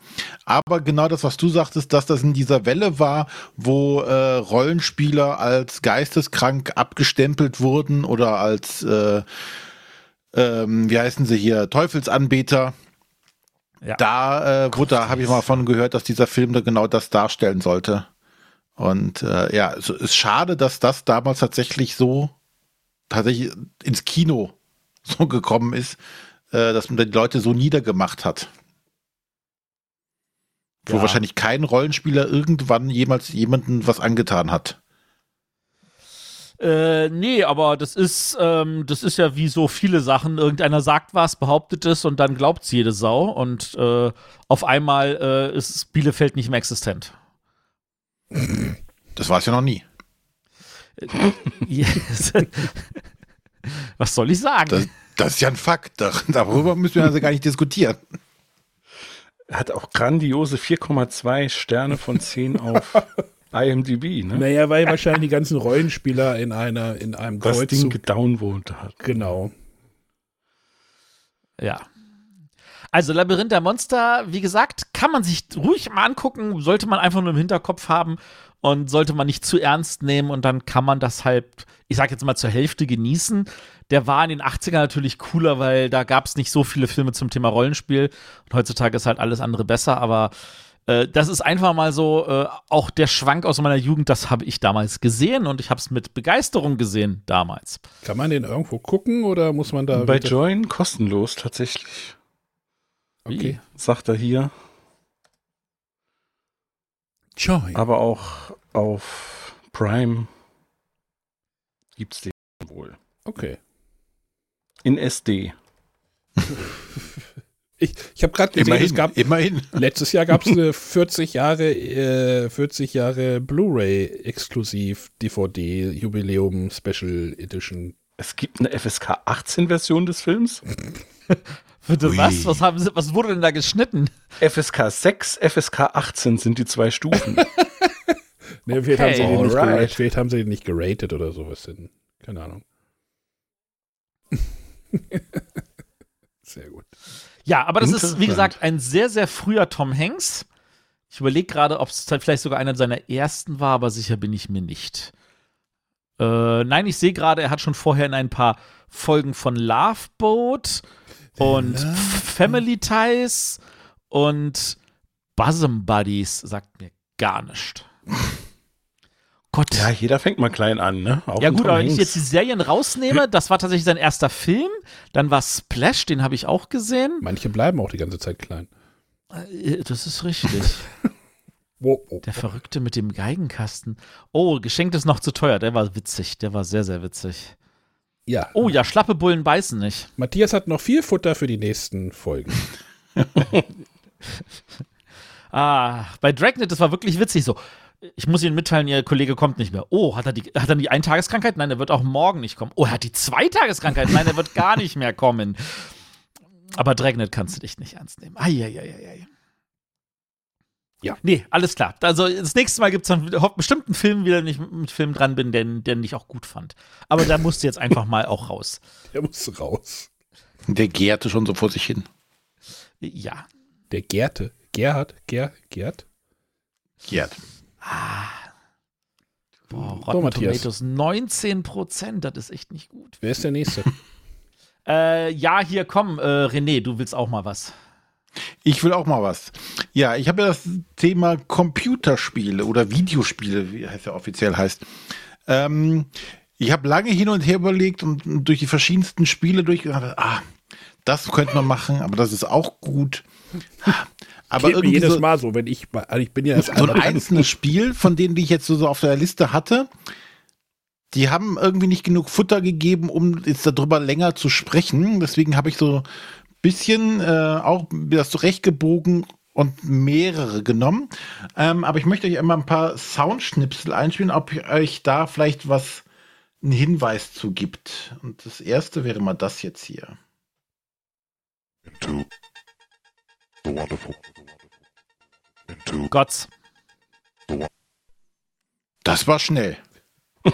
Aber genau das, was du sagtest, dass das in dieser Welle war, wo äh, Rollenspieler als geisteskrank abgestempelt wurden oder als, äh, ähm, wie heißen sie hier, Teufelsanbeter. Ja. Da, äh, da habe ich mal von gehört, dass dieser Film da genau das darstellen sollte. Und äh, ja, es ist schade, dass das damals tatsächlich so tatsächlich ins Kino [laughs] so gekommen ist, äh, dass man die Leute so niedergemacht hat. Wo ja. wahrscheinlich kein Rollenspieler irgendwann jemals jemanden was angetan hat. Äh, nee, aber das ist, ähm, das ist ja wie so viele Sachen. Irgendeiner sagt was, behauptet es und dann glaubt es jede Sau und äh, auf einmal äh, ist Bielefeld nicht mehr existent. Das war es ja noch nie. Was soll ich sagen? Das, das, ist ja ein Fakt. Darüber müssen wir also gar nicht diskutieren. Er hat auch grandiose 4,2 Sterne von 10 [laughs] auf IMDb. Ne? Naja, weil wahrscheinlich die ganzen Rollenspieler in einer in einem das Kreuzzug Ding gedownvotet hat. Genau. Ja. Also Labyrinth der Monster, wie gesagt, kann man sich ruhig mal angucken, sollte man einfach nur im Hinterkopf haben und sollte man nicht zu ernst nehmen und dann kann man das halt, ich sag jetzt mal, zur Hälfte genießen. Der war in den 80ern natürlich cooler, weil da gab es nicht so viele Filme zum Thema Rollenspiel und heutzutage ist halt alles andere besser, aber äh, das ist einfach mal so, äh, auch der Schwank aus meiner Jugend, das habe ich damals gesehen und ich habe es mit Begeisterung gesehen damals. Kann man den irgendwo gucken oder muss man da. Bei Join kostenlos tatsächlich. Okay. Sagt er hier. Join. Aber auch auf Prime gibt es den wohl. Okay. In SD. [laughs] ich ich habe gerade gesehen, immerhin, es gab immerhin. [laughs] letztes Jahr gab es eine 40 Jahre äh, 40 Jahre Blu-ray exklusiv DVD Jubiläum Special Edition. Es gibt eine FSK 18 Version des Films. [laughs] Bitte was? Was, haben sie, was wurde denn da geschnitten? FSK 6, FSK 18 sind die zwei Stufen. [laughs] [laughs] nee, vielleicht, haben sie nicht geratet, vielleicht haben sie den nicht geratet oder sowas. Keine Ahnung. [laughs] Sehr gut. Ja, aber das ist, wie gesagt, ein sehr, sehr früher Tom Hanks. Ich überlege gerade, ob es vielleicht sogar einer seiner ersten war, aber sicher bin ich mir nicht. Äh, nein, ich sehe gerade, er hat schon vorher in ein paar Folgen von Love Boat und Family Ties und Bosom Buddies sagt mir gar nichts. [laughs] Gott. Ja, jeder fängt mal klein an, ne? Auch Ja gut, Tom aber wenn ich jetzt die Serien rausnehme, das war tatsächlich sein erster Film. Dann war Splash, den habe ich auch gesehen. Manche bleiben auch die ganze Zeit klein. Äh, Das ist richtig. [laughs] Der Verrückte mit dem Geigenkasten. Oh, geschenkt ist noch zu teuer. Der war witzig. Der war sehr, sehr witzig. Ja, Oh ja, schlappe Bullen beißen nicht. Matthias hat noch viel Futter für die nächsten Folgen. [laughs] Ah, bei Dragnet, das war wirklich witzig so. Ich muss Ihnen mitteilen, Ihr Kollege kommt nicht mehr. Oh, hat er die, hat er die Eintageskrankheit? Nein, er wird auch morgen nicht kommen. Oh, er hat die Zweitageskrankheit? Nein, er wird gar nicht mehr kommen. Aber Dragnet kannst du dich nicht ernst nehmen. Eieieiei. Ja. Nee, alles klar. Also das nächste Mal gibt es dann bestimmt einen Film, wieder nicht mit Film dran bin, den, den ich auch gut fand. Aber da musst du jetzt einfach mal auch raus. [laughs] Der muss raus. Der gärte schon so vor sich hin. Ja. Der Gerte. Gerhard? Ger, Gerd? Gärt. Boah, So, Rotten Matthias. Tomatoes 19 Prozent, das ist echt nicht gut. Wer ist der Nächste? Äh, ja, hier komm, äh, René, du willst auch mal was. Ich will auch mal was. Ja, ich habe ja das Thema Computerspiele oder Videospiele, wie es ja offiziell heißt. Ähm, ich habe lange hin und her überlegt und durch die verschiedensten Spiele durchgedacht, ah, das könnte man machen, aber das ist auch gut. Aber irgendwie jedes so, Mal so, wenn ich also ich bin ja so ein [laughs] einzelnes Spiel, von denen, die ich jetzt so, so auf der Liste hatte, die haben irgendwie nicht genug Futter gegeben, um jetzt darüber länger zu sprechen. Deswegen habe ich so bisschen äh, auch das zurechtgebogen und mehrere genommen. Ähm, aber ich möchte euch einmal ein paar Soundschnipsel einspielen, ob euch da vielleicht was einen Hinweis zu gibt. Und das erste wäre mal das jetzt hier. into the wonderful, into Gott. Das war schnell.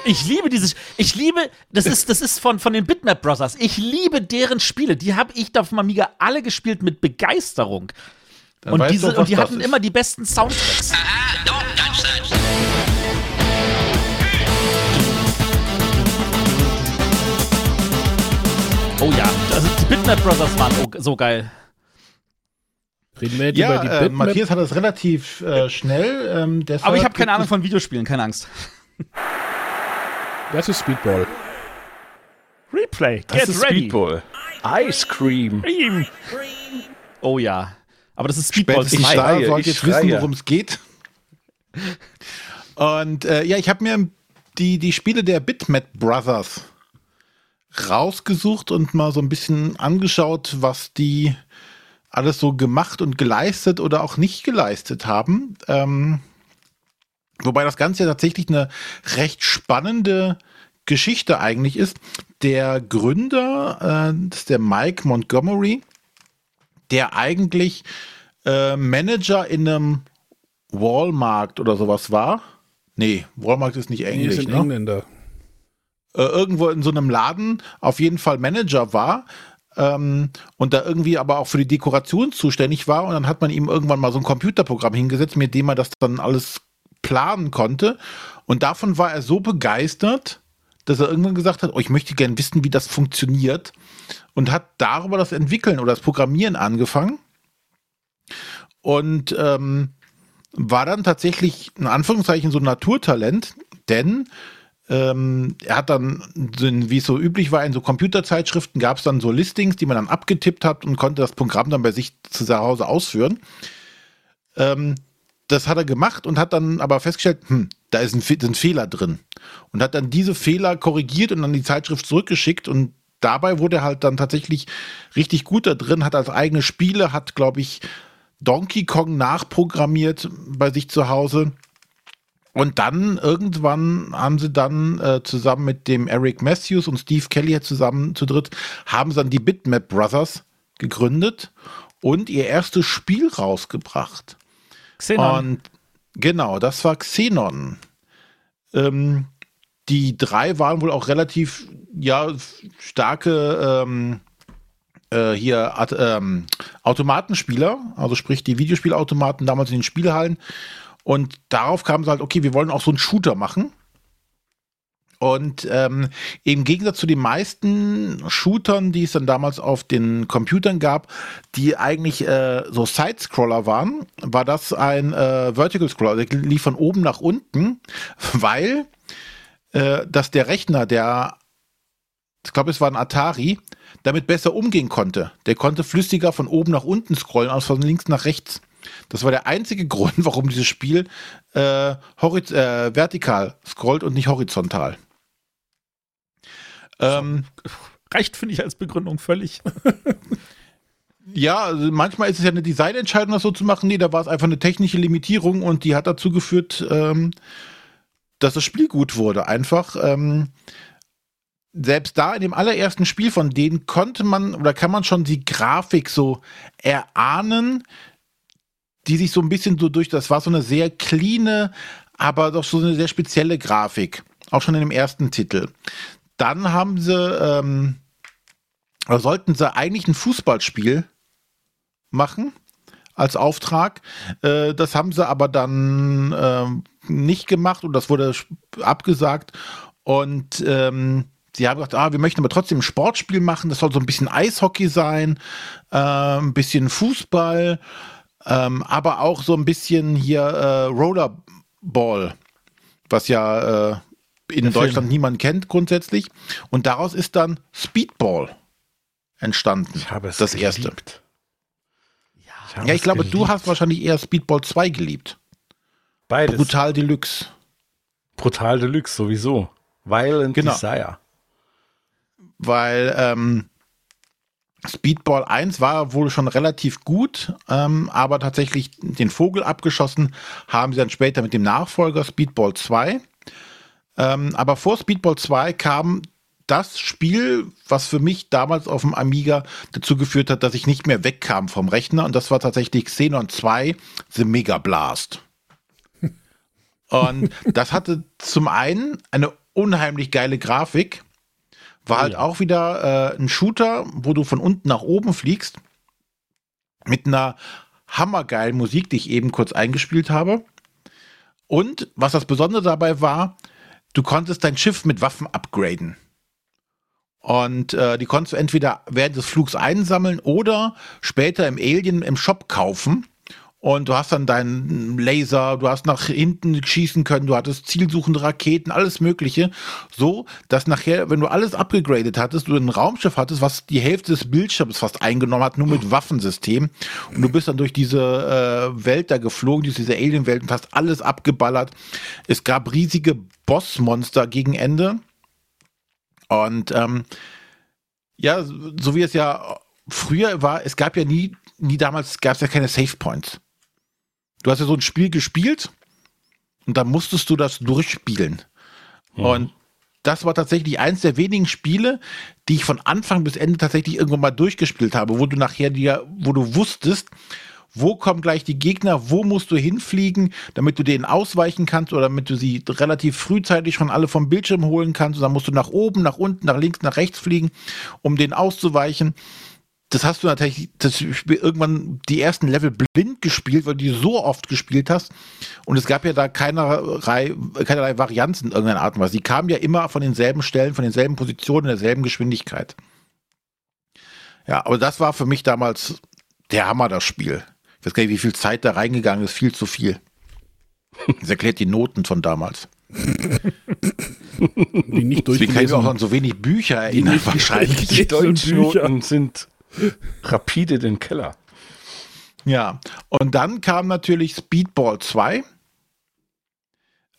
Ich liebe dieses, ich liebe, das ist, das ist von, von den Bitmap Brothers. Ich liebe deren Spiele. Die habe ich da auf dem Amiga alle gespielt mit Begeisterung. Dann Und, diese, du und die hatten ist. immer die besten Soundtracks. Oh ja, also die Bitmap Brothers waren so geil. Reden wir jetzt Ja, über die äh, Bitmap. Matthias hat das relativ äh, schnell. Ähm, Aber ich habe keine Ahnung von Videospielen, keine Angst. Das ist Speedball. Replay, Das ist Speedball. Ice Cream. Oh ja. Aber das ist Speedball Spätestens 2. da schreie, ich ihr jetzt wissen, schreie. worum es geht. Und äh, ja, ich habe mir die, die Spiele der Bitmap Brothers rausgesucht und mal so ein bisschen angeschaut, was die alles so gemacht und geleistet oder auch nicht geleistet haben. Ähm, wobei das Ganze ja tatsächlich eine recht spannende Geschichte eigentlich ist. Der Gründer, äh, das ist der Mike Montgomery, der eigentlich äh, Manager in einem Walmart oder sowas war. Nee, Walmart ist nicht englisch, sind ne? Engländer. äh, irgendwo in so einem Laden auf jeden Fall Manager war ähm, und da irgendwie aber auch für die Dekoration zuständig war. Und dann hat man ihm irgendwann mal so ein Computerprogramm hingesetzt, mit dem er das dann alles planen konnte. Und davon war er so begeistert, dass er irgendwann gesagt hat, oh, ich möchte gerne wissen, wie das funktioniert. Und hat darüber das Entwickeln oder das Programmieren angefangen. Und ähm, war dann tatsächlich in Anführungszeichen so ein Naturtalent, denn ähm, er hat dann, wie es so üblich war, in so Computerzeitschriften gab es dann so Listings, die man dann abgetippt hat und konnte das Programm dann bei sich zu Hause ausführen. Ähm, das hat er gemacht und hat dann aber festgestellt, hm, da ist ein, sind Fehler drin. Und hat dann diese Fehler korrigiert und an die Zeitschrift zurückgeschickt und dabei wurde er halt dann tatsächlich richtig gut da drin, hat als eigene Spiele, hat, glaube ich, Donkey Kong nachprogrammiert bei sich zu Hause. Und dann irgendwann haben sie dann äh, zusammen mit dem Eric Matthews und Steve Kelly zusammen zu dritt, haben sie dann die Bitmap Brothers gegründet und ihr erstes Spiel rausgebracht. Xenon. Und genau, das war Xenon. Ähm, die drei waren wohl auch relativ ja, starke ähm, äh, hier At- ähm, Automatenspieler, also sprich die Videospielautomaten damals in den Spielhallen. Und darauf kamen sie halt, okay, wir wollen auch so einen Shooter machen. Und ähm, im Gegensatz zu den meisten Shootern, die es dann damals auf den Computern gab, die eigentlich äh, so Side-Scroller waren, war das ein äh, Vertical Scroller. Der lief von oben nach unten, [laughs] weil äh, dass der Rechner, der, ich glaube, es war ein Atari, damit besser umgehen konnte. Der konnte flüssiger von oben nach unten scrollen, als von links nach rechts. Das war der einzige [laughs] Grund, warum dieses Spiel äh, äh, vertikal scrollt und nicht horizontal. Ähm, [laughs] Reicht, finde ich, als Begründung völlig. [laughs] ja, also manchmal ist es ja eine Designentscheidung, das so zu machen. Nee, da war es einfach eine technische Limitierung und die hat dazu geführt, ähm, dass das Spiel gut wurde. Einfach, ähm, selbst da in dem allerersten Spiel von denen konnte man oder kann man schon die Grafik so erahnen, die sich so ein bisschen so durch, das war so eine sehr cleane, aber doch so eine sehr spezielle Grafik. Auch schon in dem ersten Titel. Dann haben sie, ähm, sollten sie eigentlich ein Fußballspiel machen als Auftrag. Äh, das haben sie aber dann ähm, nicht gemacht und das wurde abgesagt. Und ähm, sie haben gesagt, ah, wir möchten aber trotzdem ein Sportspiel machen. Das soll so ein bisschen Eishockey sein, äh, ein bisschen Fußball, ähm, aber auch so ein bisschen hier äh, Rollerball, was ja äh, in Der Film. Deutschland niemand kennt grundsätzlich. Und daraus ist dann Speedball entstanden. Ich habe es das erste. geliebt. habe Ja, ich es glaube, du geliebt. hast wahrscheinlich eher Speedball 2 geliebt. beides. Brutal Deluxe. Brutal Deluxe sowieso. Violent Genau. Desire. Weil ähm, Speedball 1 war wohl schon relativ gut, ähm, aber tatsächlich den Vogel abgeschossen haben sie dann später mit dem Nachfolger Speedball 2. Ähm, aber vor Speedball 2 kam das Spiel, was für mich damals auf dem Amiga dazu geführt hat, dass ich nicht mehr wegkam vom Rechner und das war tatsächlich Xenon 2 The Mega Blast. [laughs] Und das hatte zum einen eine unheimlich geile Grafik, war halt auch wieder äh, ein Shooter, wo du von unten nach oben fliegst, mit einer hammergeilen Musik, die ich eben kurz eingespielt habe. Und was das Besondere dabei war, du konntest dein Schiff mit Waffen upgraden. Und äh, die konntest du entweder während des Flugs einsammeln oder später im Alien im Shop kaufen. Und du hast dann deinen Laser, du hast nach hinten schießen können, du hattest zielsuchende Raketen, alles Mögliche. So, dass nachher, wenn du alles abgegradet hattest, du ein Raumschiff hattest, was die Hälfte des Bildschirms fast eingenommen hat, nur mit Waffensystem. Und du bist dann durch diese äh, Welt da geflogen, durch diese Alien-Welt und hast alles abgeballert. Es gab riesige Bossmonster gegen Ende. Und ähm, ja, so wie es ja früher war, es gab ja nie, nie damals gab es ja keine Save Points. Du hast ja so ein Spiel gespielt und dann musstest du das durchspielen. Und das war tatsächlich eins der wenigen Spiele, die ich von Anfang bis Ende tatsächlich irgendwann mal durchgespielt habe, wo du nachher dir, wo du wusstest, wo kommen gleich die Gegner, wo musst du hinfliegen, damit du denen ausweichen kannst oder damit du sie relativ frühzeitig schon alle vom Bildschirm holen kannst. Und dann musst du nach oben, nach unten, nach links, nach rechts fliegen, um denen auszuweichen. Das hast du natürlich das Spiel irgendwann die ersten Level blind gespielt, weil du die so oft gespielt hast. Und es gab ja da keinerlei, keinerlei Varianzen in irgendeiner Art und Weise. Die kamen ja immer von denselben Stellen, von denselben Positionen, in derselben Geschwindigkeit. Ja, aber das war für mich damals der Hammer, das Spiel. Ich weiß gar nicht, wie viel Zeit da reingegangen ist, viel zu viel. Das erklärt die Noten von damals. Die nicht Deswegen kann ich auch an so wenig Bücher erinnern, nicht wahrscheinlich. Die Bücher. Deutschnoten sind rapide den Keller. Ja, und dann kam natürlich Speedball 2,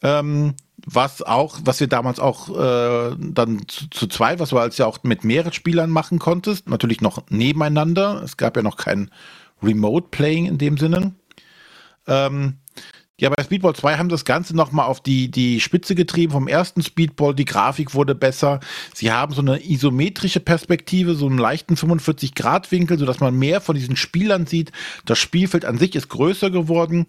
ähm, was auch, was wir damals auch äh, dann zu, zu zwei, was du als ja auch mit mehreren Spielern machen konntest, natürlich noch nebeneinander. Es gab ja noch kein Remote Playing in dem Sinne. Ähm, ja, bei Speedball 2 haben das Ganze nochmal auf die, die Spitze getrieben vom ersten Speedball. Die Grafik wurde besser. Sie haben so eine isometrische Perspektive, so einen leichten 45-Grad-Winkel, sodass man mehr von diesen Spielern sieht. Das Spielfeld an sich ist größer geworden.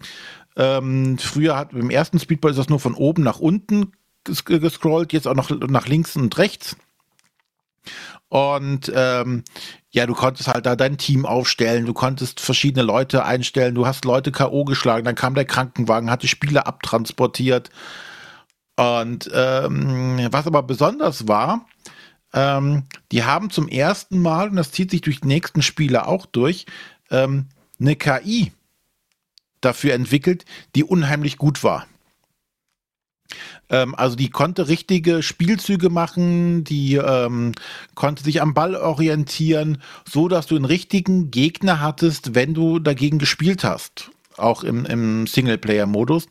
Ähm, früher hat im ersten Speedball ist das nur von oben nach unten ges gescrollt, jetzt auch noch nach links und rechts. Und ähm, ja, du konntest halt da dein Team aufstellen, du konntest verschiedene Leute einstellen, du hast Leute K.O. geschlagen, dann kam der Krankenwagen, hat die Spieler abtransportiert. Und ähm, was aber besonders war, ähm, die haben zum ersten Mal, und das zieht sich durch die nächsten Spiele auch durch, ähm, eine KI dafür entwickelt, die unheimlich gut war. Ähm, also die konnte richtige Spielzüge machen, die ähm, konnte sich am Ball orientieren, so dass du einen richtigen Gegner hattest, wenn du dagegen gespielt hast, auch im, im Singleplayer-Modus,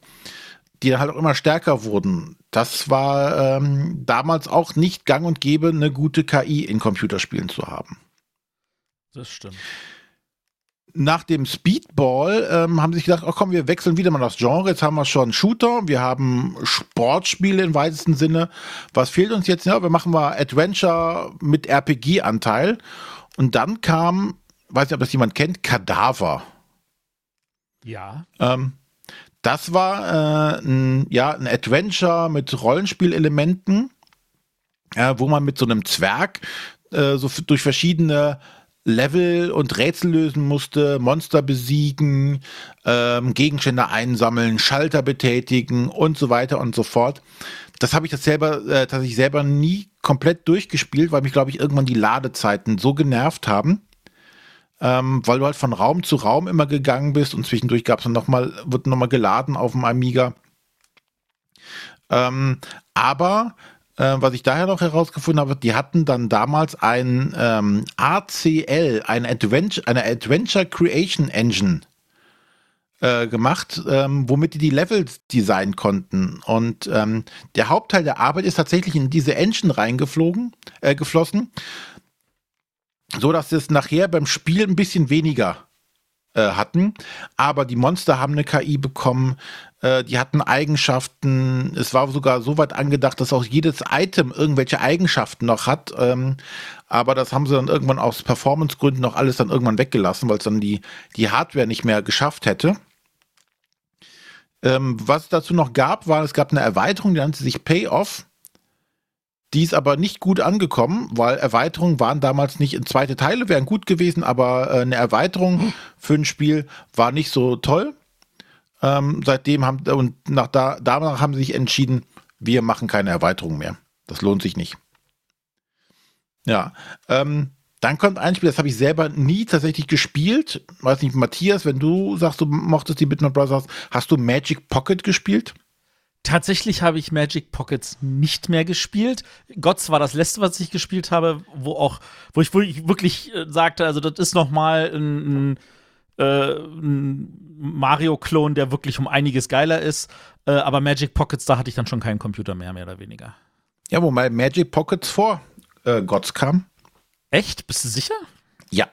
die dann halt auch immer stärker wurden. Das war ähm, damals auch nicht gang und gäbe, eine gute KI in Computerspielen zu haben. Das stimmt nach dem Speedball ähm, haben sie sich gedacht, oh komm, wir wechseln wieder mal das Genre. Jetzt haben wir schon Shooter, wir haben Sportspiele im weitesten Sinne. Was fehlt uns jetzt? Ja, wir machen mal Adventure mit RPG-Anteil. Und dann kam, weiß nicht, ob das jemand kennt, Kadaver. Ja. Ähm, das war äh, ein, ja, ein Adventure mit Rollenspielelementen, äh, wo man mit so einem Zwerg äh, so durch verschiedene Level und Rätsel lösen musste, Monster besiegen, ähm, Gegenstände einsammeln, Schalter betätigen und so weiter und so fort. Das habe ich das selber äh, tatsächlich selber nie komplett durchgespielt, weil mich, glaube ich, irgendwann die Ladezeiten so genervt haben. Ähm, weil du halt von Raum zu Raum immer gegangen bist und zwischendurch gab es nochmal, wird nochmal geladen auf dem Amiga. Ähm, aber äh, was ich daher noch herausgefunden habe, die hatten dann damals ein ähm, ACL, ein Adventure, eine Adventure Creation Engine äh, gemacht, ähm, womit die die Levels designen konnten. Und ähm, der Hauptteil der Arbeit ist tatsächlich in diese Engine reingeflogen, äh, geflossen, so dass es nachher beim Spiel ein bisschen weniger äh, hatten. Aber die Monster haben eine KI bekommen, äh, die hatten Eigenschaften. Es war sogar so weit angedacht, dass auch jedes Item irgendwelche Eigenschaften noch hat. Ähm, aber das haben sie dann irgendwann aus Performancegründen noch alles dann irgendwann weggelassen, weil es dann die, die Hardware nicht mehr geschafft hätte. Ähm, was es dazu noch gab, war, es gab eine Erweiterung, die nannte sich Payoff. Die ist aber nicht gut angekommen, weil Erweiterungen waren damals nicht, in zweite Teile wären gut gewesen, aber äh, eine Erweiterung für ein Spiel war nicht so toll. Ähm, seitdem haben, und nach da, danach haben sie sich entschieden, wir machen keine Erweiterung mehr. Das lohnt sich nicht. Ja, ähm, dann kommt ein Spiel, das habe ich selber nie tatsächlich gespielt. Weiß nicht, Matthias, wenn du sagst, du mochtest die Bitmap Brothers, hast du Magic Pocket gespielt? Tatsächlich habe ich Magic Pockets nicht mehr gespielt. Gods war das letzte, was ich gespielt habe, wo auch, wo ich wirklich äh, sagte, also das ist noch mal ein, ein, äh, Mario-Klon, der wirklich um einiges geiler ist. Äh, aber Magic Pockets, da hatte ich dann schon keinen Computer mehr, mehr oder weniger. Ja, wo mal Magic Pockets vor äh, Gods kam. Echt? Bist du sicher? Ja.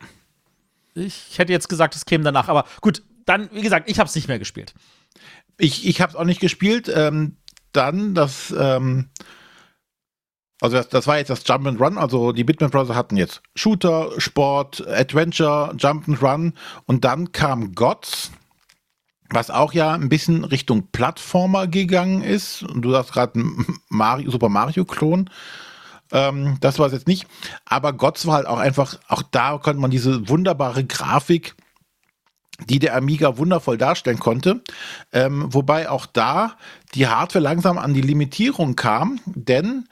Ich hätte jetzt gesagt, es käme danach, aber gut, dann, wie gesagt, ich habe es nicht mehr gespielt. Ich, ich habe es auch nicht gespielt. Ähm, dann das, ähm, also das, das war jetzt das Jump and Run. Also die Bitman Brothers hatten jetzt Shooter, Sport, Adventure, Jump and Run und dann kam Gods, was auch ja ein bisschen Richtung Plattformer gegangen ist. Und du hast gerade Mario, Super Mario Klon. Ähm, das war es jetzt nicht. Aber Gods war halt auch einfach, auch da konnte man diese wunderbare Grafik die der Amiga wundervoll darstellen konnte. Ähm, wobei auch da die Hardware langsam an die Limitierung kam, denn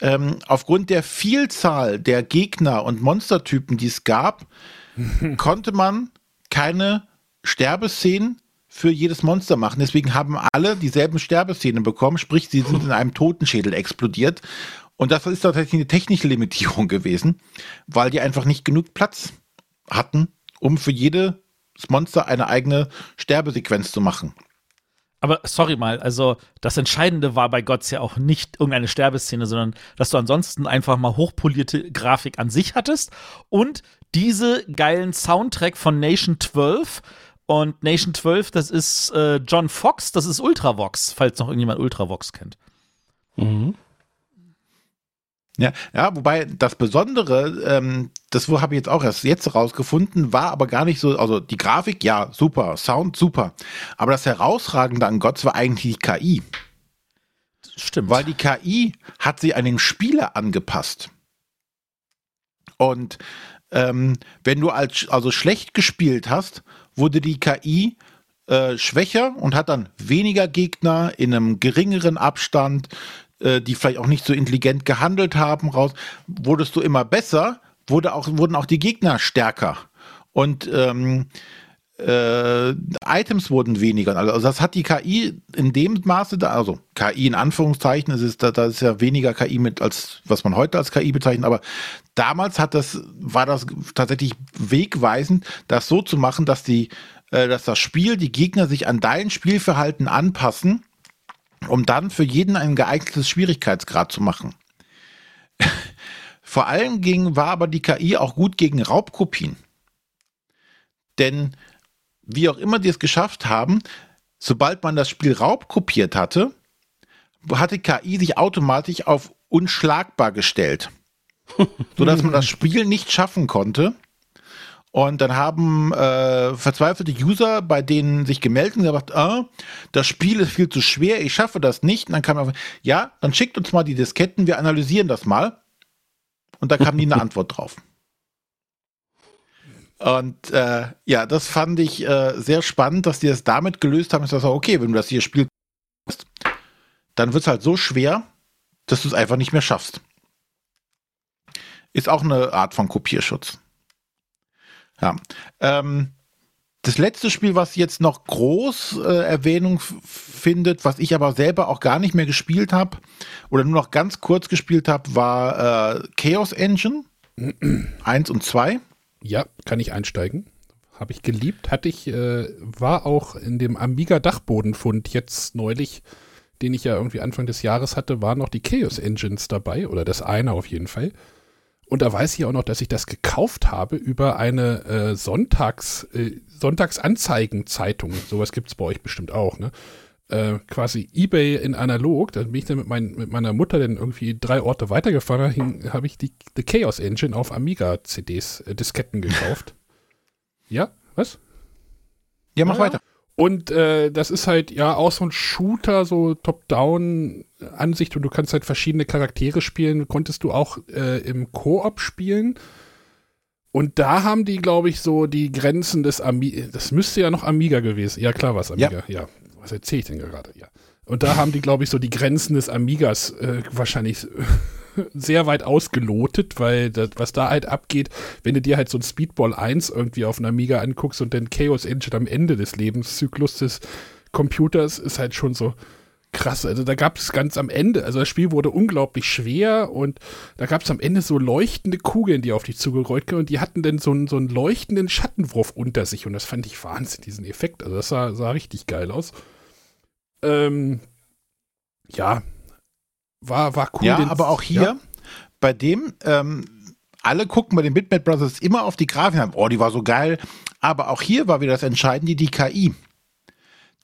ähm, aufgrund der Vielzahl der Gegner und Monstertypen, die es gab, [laughs] konnte man keine Sterbeszenen für jedes Monster machen. Deswegen haben alle dieselben Sterbeszenen bekommen, sprich, sie sind in einem Totenschädel explodiert. Und das ist tatsächlich eine technische Limitierung gewesen, weil die einfach nicht genug Platz hatten, um für jede das Monster eine eigene Sterbesequenz zu machen. Aber sorry mal, also das Entscheidende war bei Gods ja auch nicht irgendeine Sterbeszene, sondern dass du ansonsten einfach mal hochpolierte Grafik an sich hattest und diese geilen Soundtrack von Nation 12. Und Nation 12, das ist äh, John Fox, das ist Ultravox, falls noch irgendjemand Ultravox kennt. Mhm. Ja, ja, wobei das Besondere, ähm, das habe ich jetzt auch erst jetzt rausgefunden, war aber gar nicht so, also die Grafik, ja, super, Sound, super. Aber das Herausragende an Gott war eigentlich die KI. Stimmt. Weil die KI hat sie an den Spieler angepasst. Und ähm, wenn du als, also schlecht gespielt hast, wurde die KI äh, schwächer und hat dann weniger Gegner in einem geringeren Abstand, äh, die vielleicht auch nicht so intelligent gehandelt haben, raus. Wurdest du immer besser, wurde auch, wurden auch die Gegner stärker. Und ähm, äh, Items wurden weniger. Also das hat die KI in dem Maße, da, also KI in Anführungszeichen, das ist, da, da ist ja weniger KI mit, als was man heute als KI bezeichnet, aber damals hat das, war das tatsächlich wegweisend, das so zu machen, dass die, äh, dass das Spiel, die Gegner sich an dein Spielverhalten anpassen, um dann für jeden ein geeignetes Schwierigkeitsgrad zu machen. Vor allem ging, war aber die KI auch gut gegen Raubkopien. Denn wie auch immer die es geschafft haben, sobald man das Spiel raubkopiert hatte, hatte KI sich automatisch auf unschlagbar gestellt, [laughs] sodass man das Spiel nicht schaffen konnte. Und dann haben äh, verzweifelte User bei denen sich gemeldet und gesagt, ah, das Spiel ist viel zu schwer, ich schaffe das nicht. Und dann kam einfach, ja, dann schickt uns mal die Disketten, wir analysieren das mal. Und da kam nie eine [laughs] Antwort drauf. Und äh, ja, das fand ich äh, sehr spannend, dass die das damit gelöst haben. Das auch okay, wenn du das hier spielst, dann wird es halt so schwer, dass du es einfach nicht mehr schaffst. Ist auch eine Art von Kopierschutz. Ja. Ähm, das letzte Spiel, was jetzt noch groß äh, Erwähnung findet, was ich aber selber auch gar nicht mehr gespielt habe oder nur noch ganz kurz gespielt habe, war äh, Chaos Engine [clears throat] 1 und 2. Ja, kann ich einsteigen. Habe ich geliebt. Hatte ich, äh, war auch in dem Amiga Dachbodenfund jetzt neulich, den ich ja irgendwie Anfang des Jahres hatte, waren noch die Chaos Engines dabei oder das eine auf jeden Fall. Und da weiß ich auch noch, dass ich das gekauft habe über eine äh, Sonntags, äh, Sonntagsanzeigenzeitung. Sowas gibt es bei euch bestimmt auch, ne? Äh, quasi Ebay in analog. Da bin ich dann mit, mein, mit meiner Mutter dann irgendwie drei Orte weitergefahren. habe ich die The Chaos Engine auf Amiga-CDs, äh, Disketten gekauft. [laughs] ja, was? Ja, mach Ja. weiter. Und äh, das ist halt ja auch so ein Shooter, so Top-Down-Ansicht und du kannst halt verschiedene Charaktere spielen. Konntest du auch äh, im Koop spielen. Und da haben die, glaube ich, so die Grenzen des Amiga. Das müsste ja noch Amiga gewesen. Ja, klar war es Amiga. Ja. Was erzähle ich denn gerade? Ja. Und da haben die, glaube ich, so die Grenzen des Amigas äh, wahrscheinlich [laughs] sehr weit ausgelotet, weil das, was da halt abgeht, wenn du dir halt so ein Speedball 1 irgendwie auf einem Amiga anguckst und den Chaos Engine am Ende des Lebenszyklus des Computers ist halt schon so krass. Also da gab es ganz am Ende, also das Spiel wurde unglaublich schwer und da gab es am Ende so leuchtende Kugeln, die auf dich zugerollt kamen und die hatten dann so einen, so einen leuchtenden Schattenwurf unter sich und das fand ich Wahnsinn, diesen Effekt. Also das sah, sah richtig geil aus. Ähm, ja, war, war cool. Ja, aber auch hier Ja, bei dem, ähm, alle gucken bei den Bitmap Brothers immer auf die Grafik an. Oh, die war so geil. Aber auch hier war wieder das Entscheidende, die KI.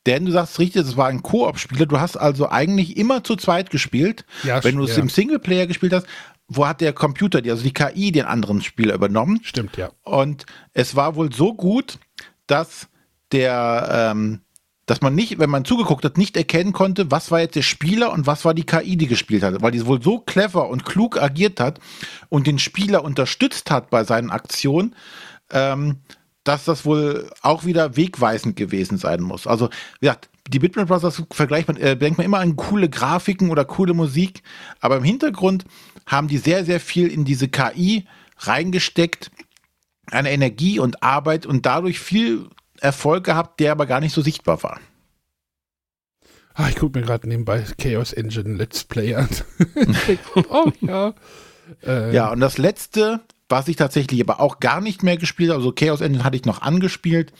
Denn du sagst richtig, es war ein Koop-Spieler. Du hast also eigentlich immer zu zweit gespielt. Ja, Wenn du es ja. im Singleplayer gespielt hast, wo hat der Computer, also die KI, den anderen Spieler übernommen? Stimmt, ja. Und es war wohl so gut, dass der, ähm, dass man nicht, wenn man zugeguckt hat, nicht erkennen konnte, was war jetzt der Spieler und was war die KI, die gespielt hat, weil die wohl so clever und klug agiert hat und den Spieler unterstützt hat bei seinen Aktionen, ähm, dass das wohl auch wieder wegweisend gewesen sein muss. Also, wie gesagt, die Bitmap Brothers vergleicht man, äh, denkt man immer an coole Grafiken oder coole Musik, aber im Hintergrund haben die sehr, sehr viel in diese KI reingesteckt, an Energie und Arbeit und dadurch viel Erfolg gehabt, der aber gar nicht so sichtbar war. Ah, ich gucke mir gerade nebenbei Chaos Engine Let's Play an. [laughs] oh ja. Äh, Ja, und das letzte, was ich tatsächlich aber auch gar nicht mehr gespielt habe, also Chaos Engine hatte ich noch angespielt,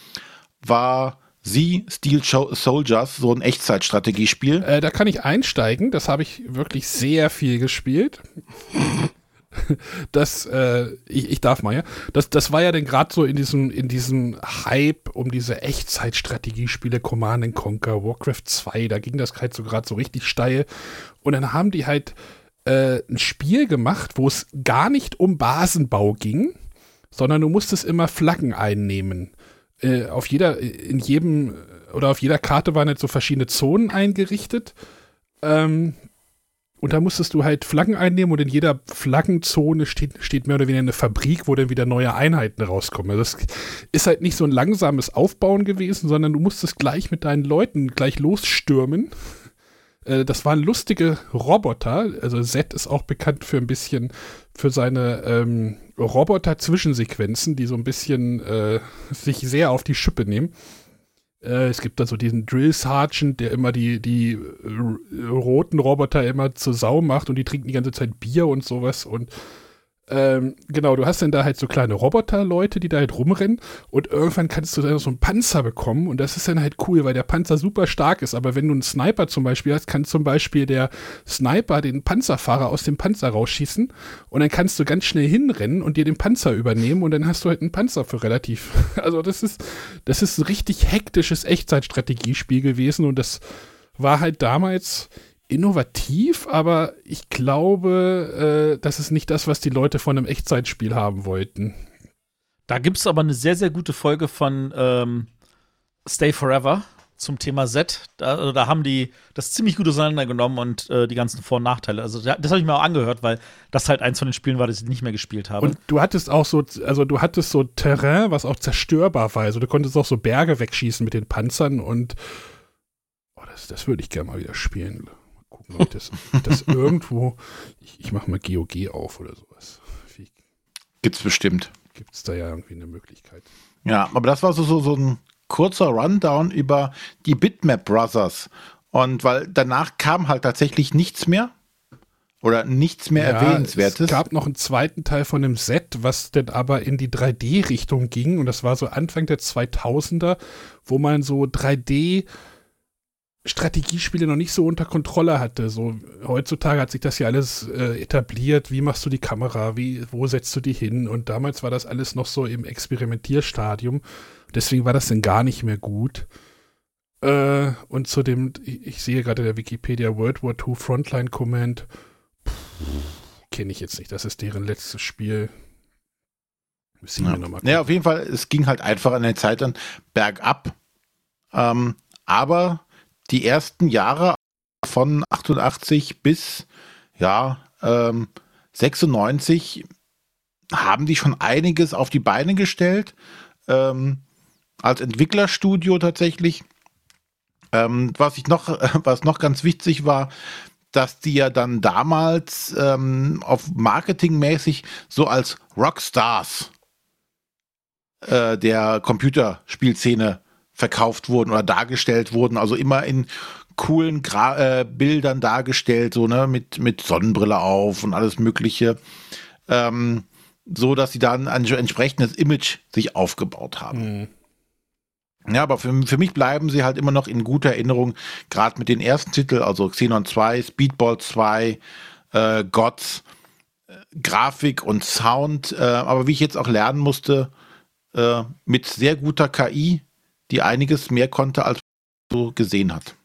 war Sie Steel Soldiers, so ein Echtzeitstrategiespiel. Äh, da kann ich einsteigen. Das habe ich wirklich sehr viel gespielt. [laughs] Das, äh, ich, ich darf mal, ja. Das, das war ja dann gerade so in diesem, in diesem Hype um diese Echtzeitstrategiespiele, Command and Conquer, Warcraft 2, da ging das halt so gerade so richtig steil. Und dann haben die halt äh, ein Spiel gemacht, wo es gar nicht um Basenbau ging, sondern du musstest immer Flaggen einnehmen. Äh, auf jeder, in jedem oder auf jeder Karte waren jetzt so verschiedene Zonen eingerichtet. Ähm, und da musstest du halt Flaggen einnehmen und in jeder Flaggenzone steht, steht mehr oder weniger eine Fabrik, wo dann wieder neue Einheiten rauskommen. Also das ist halt nicht so ein langsames Aufbauen gewesen, sondern du musstest gleich mit deinen Leuten gleich losstürmen. Äh, das waren lustige Roboter. Also Z ist auch bekannt für ein bisschen für seine ähm, Roboter-Zwischensequenzen, die so ein bisschen äh, sich sehr auf die Schippe nehmen. Äh, es gibt da so diesen Drill Sergeant, der immer die, die äh, roten Roboter immer zur Sau macht und die trinken die ganze Zeit Bier und sowas und ähm, genau, du hast dann da halt so kleine Roboter-Leute, die da halt rumrennen und irgendwann kannst du dann so einen Panzer bekommen und das ist dann halt cool, weil der Panzer super stark ist, aber wenn du einen Sniper zum Beispiel hast, kann zum Beispiel der Sniper den Panzerfahrer aus dem Panzer rausschießen und dann kannst du ganz schnell hinrennen und dir den Panzer übernehmen und dann hast du halt einen Panzer für relativ, [laughs] also das ist, das ist ein richtig hektisches Echtzeitstrategiespiel gewesen und das war halt damals innovativ, aber ich glaube, äh, das ist nicht das, was die Leute von einem Echtzeitspiel haben wollten. Da gibt es aber eine sehr, sehr gute Folge von ähm, Stay Forever zum Thema Z. Da, also da, haben die das ziemlich gut auseinandergenommen und äh, die ganzen Vor- und Nachteile. Also das habe ich mir auch angehört, weil das halt eins von den Spielen war, das ich nicht mehr gespielt habe. Und du hattest auch so, also du hattest so Terrain, was auch zerstörbar war. Also du konntest auch so Berge wegschießen mit den Panzern und oh, das, das würde ich gerne mal wieder spielen gucken, ob ich das, das irgendwo. Ich, ich mache mal GOG auf oder sowas. Wie, Gibt's bestimmt. Gibt es da ja irgendwie eine Möglichkeit. Ja, aber das war so, so, so ein kurzer Rundown über die Bitmap Brothers. Und weil danach kam halt tatsächlich nichts mehr. Oder nichts mehr Ja, Erwähnenswertes. Es gab noch einen zweiten Teil von dem Set, was denn aber in die 3D-Richtung ging. Und das war so Anfang der 2000er, wo man so 3D- Strategiespiele noch nicht so unter Kontrolle hatte. So heutzutage hat sich das ja alles äh, etabliert. Wie machst du die Kamera? Wie, wo setzt du die hin? Und damals war das alles noch so im Experimentierstadium. Deswegen war das dann gar nicht mehr gut. Äh, und zu dem, ich, ich sehe gerade in der Wikipedia World War II Frontline Command. Kenne ich jetzt nicht. Das ist deren letztes Spiel. Müssen Ja. noch mal ja, auf jeden Fall, es ging halt einfach an der Zeit dann bergab. Ähm, aber die ersten Jahre von 88 bis ja, ähm, 96 haben die schon einiges auf die Beine gestellt. Ähm, als Entwicklerstudio tatsächlich. Ähm, was ich noch, [laughs] was noch ganz wichtig war, dass die ja dann damals ähm, auf marketingmäßig so als Rockstars äh, der Computerspielszene verkauft wurden oder dargestellt wurden, also immer in coolen Gra äh, Bildern dargestellt, so ne, mit, mit Sonnenbrille auf und alles Mögliche. Ähm, so dass sie dann ein entsprechendes Image sich aufgebaut haben. Mhm. Ja, aber für, für mich bleiben sie halt immer noch in guter Erinnerung, gerade mit den ersten Titeln, also Xenon 2, Speedball 2, äh, Gods, äh, Grafik und Sound, äh, aber wie ich jetzt auch lernen musste, äh, mit sehr guter KI, die einiges mehr konnte, als man so gesehen hat.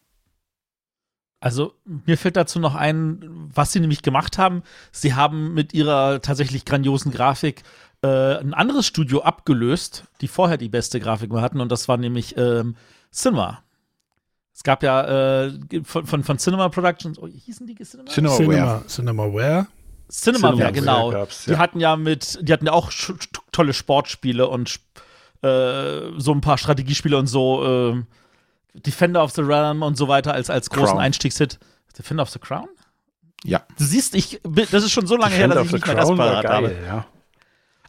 Also mir fällt dazu noch ein, was sie nämlich gemacht haben. Sie haben mit ihrer tatsächlich grandiosen Grafik äh, ein anderes Studio abgelöst, die vorher die beste Grafik hatten, und das war nämlich ähm, Cinema. Es gab ja äh, von, von, von Cinema Productions, oh, hießen die Cinema? Cinemaware. Cinema, Cinemaware. Cinemaware, Cinemaware genau. gab's, Die ja. hatten ja mit, die hatten ja auch tolle Sportspiele und äh, so ein paar Strategiespiele und so. Äh, Defender of the Realm und so weiter als, als großen Crown. Einstiegshit. Defender of the Crown? Ja. Du siehst, ich, das ist schon so lange her, dass ich nicht mehr das parat habe. ja.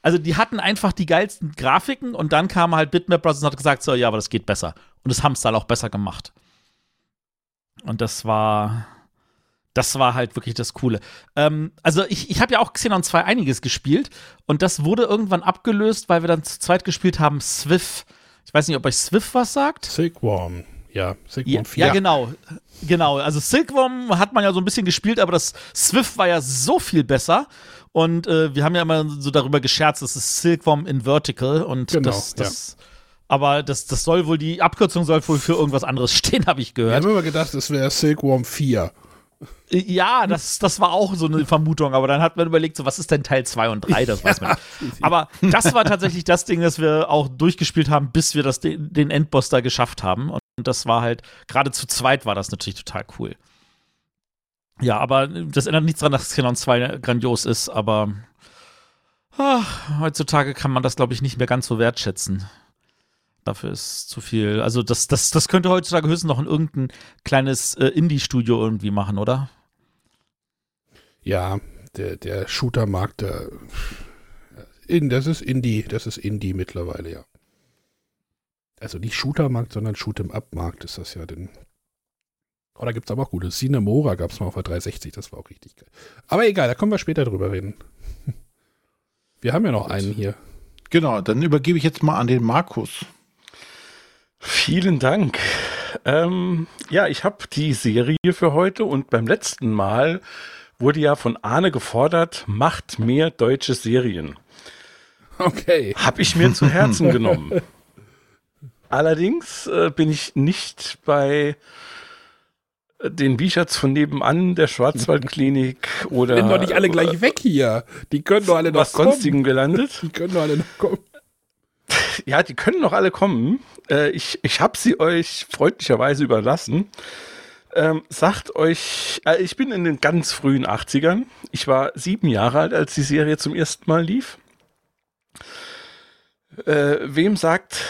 Also die hatten einfach die geilsten Grafiken und dann kam halt Bitmap Bros. und hat gesagt, so, ja, aber das geht besser. Und das haben es dann auch besser gemacht. Und das war, das war halt wirklich das Coole. Ähm, also ich, ich habe ja auch Xenon 2 einiges gespielt und das wurde irgendwann abgelöst, weil wir dann zu zweit gespielt haben, Swift. Ich weiß nicht, ob euch Swift was sagt. Silkworm. Ja, Silkworm Ja, 4. ja, genau. Genau. Also Silkworm hat man ja so ein bisschen gespielt, aber das Swift war ja so viel besser. Und äh, wir haben ja immer so darüber gescherzt, das ist Silkworm in Vertical. Und Genau, das, das aber das, das soll wohl, die Abkürzung soll wohl für irgendwas anderes [laughs] stehen, habe ich Wir gehört. haben immer gedacht, es wäre Silkworm 4. Ja, das, das war auch so eine Vermutung, aber dann hat man überlegt, so was ist denn Teil 2 und 3, das weiß man nicht. Aber das war tatsächlich das Ding, das wir auch durchgespielt haben, bis wir das, den Endboss da geschafft haben. Und das war halt, gerade zu zweit war das natürlich total cool. Ja, aber das ändert nichts daran, dass Xenon 2 grandios ist, aber ach, heutzutage kann man das, glaube ich, nicht mehr ganz so wertschätzen. Dafür ist zu viel. Also, das, das, das könnte heutzutage höchstens noch in irgendein kleines äh, Indie-Studio irgendwie machen, oder? Ja, der, der Shooter-Markt, der, in, das ist Indie, das ist Indie mittlerweile, ja. Also nicht Shooter-Markt, sondern Shoot'em-up-Markt ist das ja denn. Oh, da gibt es aber auch gute. Cinemora gab es mal auf der 360, das war auch richtig geil. Aber egal, da können wir später drüber reden. Wir haben ja noch einen hier. Genau, dann übergebe ich jetzt mal an den Markus. Vielen Dank. Ähm, ja, ich habe die Serie für heute und beim letzten Mal wurde ja von Arne gefordert, macht mehr deutsche Serien. Okay. Habe ich mir zu Herzen [laughs] genommen. Allerdings äh, bin ich nicht bei äh, den Bicherts von nebenan der Schwarzwaldklinik [laughs] oder Sind doch nicht alle gleich weg hier. Die können doch alle noch was kommen. sonstigem gelandet. Die können doch alle noch kommen. Ja, die können noch alle kommen. Äh, ich ich habe sie euch freundlicherweise überlassen. Ähm, sagt euch, äh, ich bin in den ganz frühen 80ern. Ich war sieben Jahre alt, als die Serie zum ersten Mal lief. Äh, wem sagt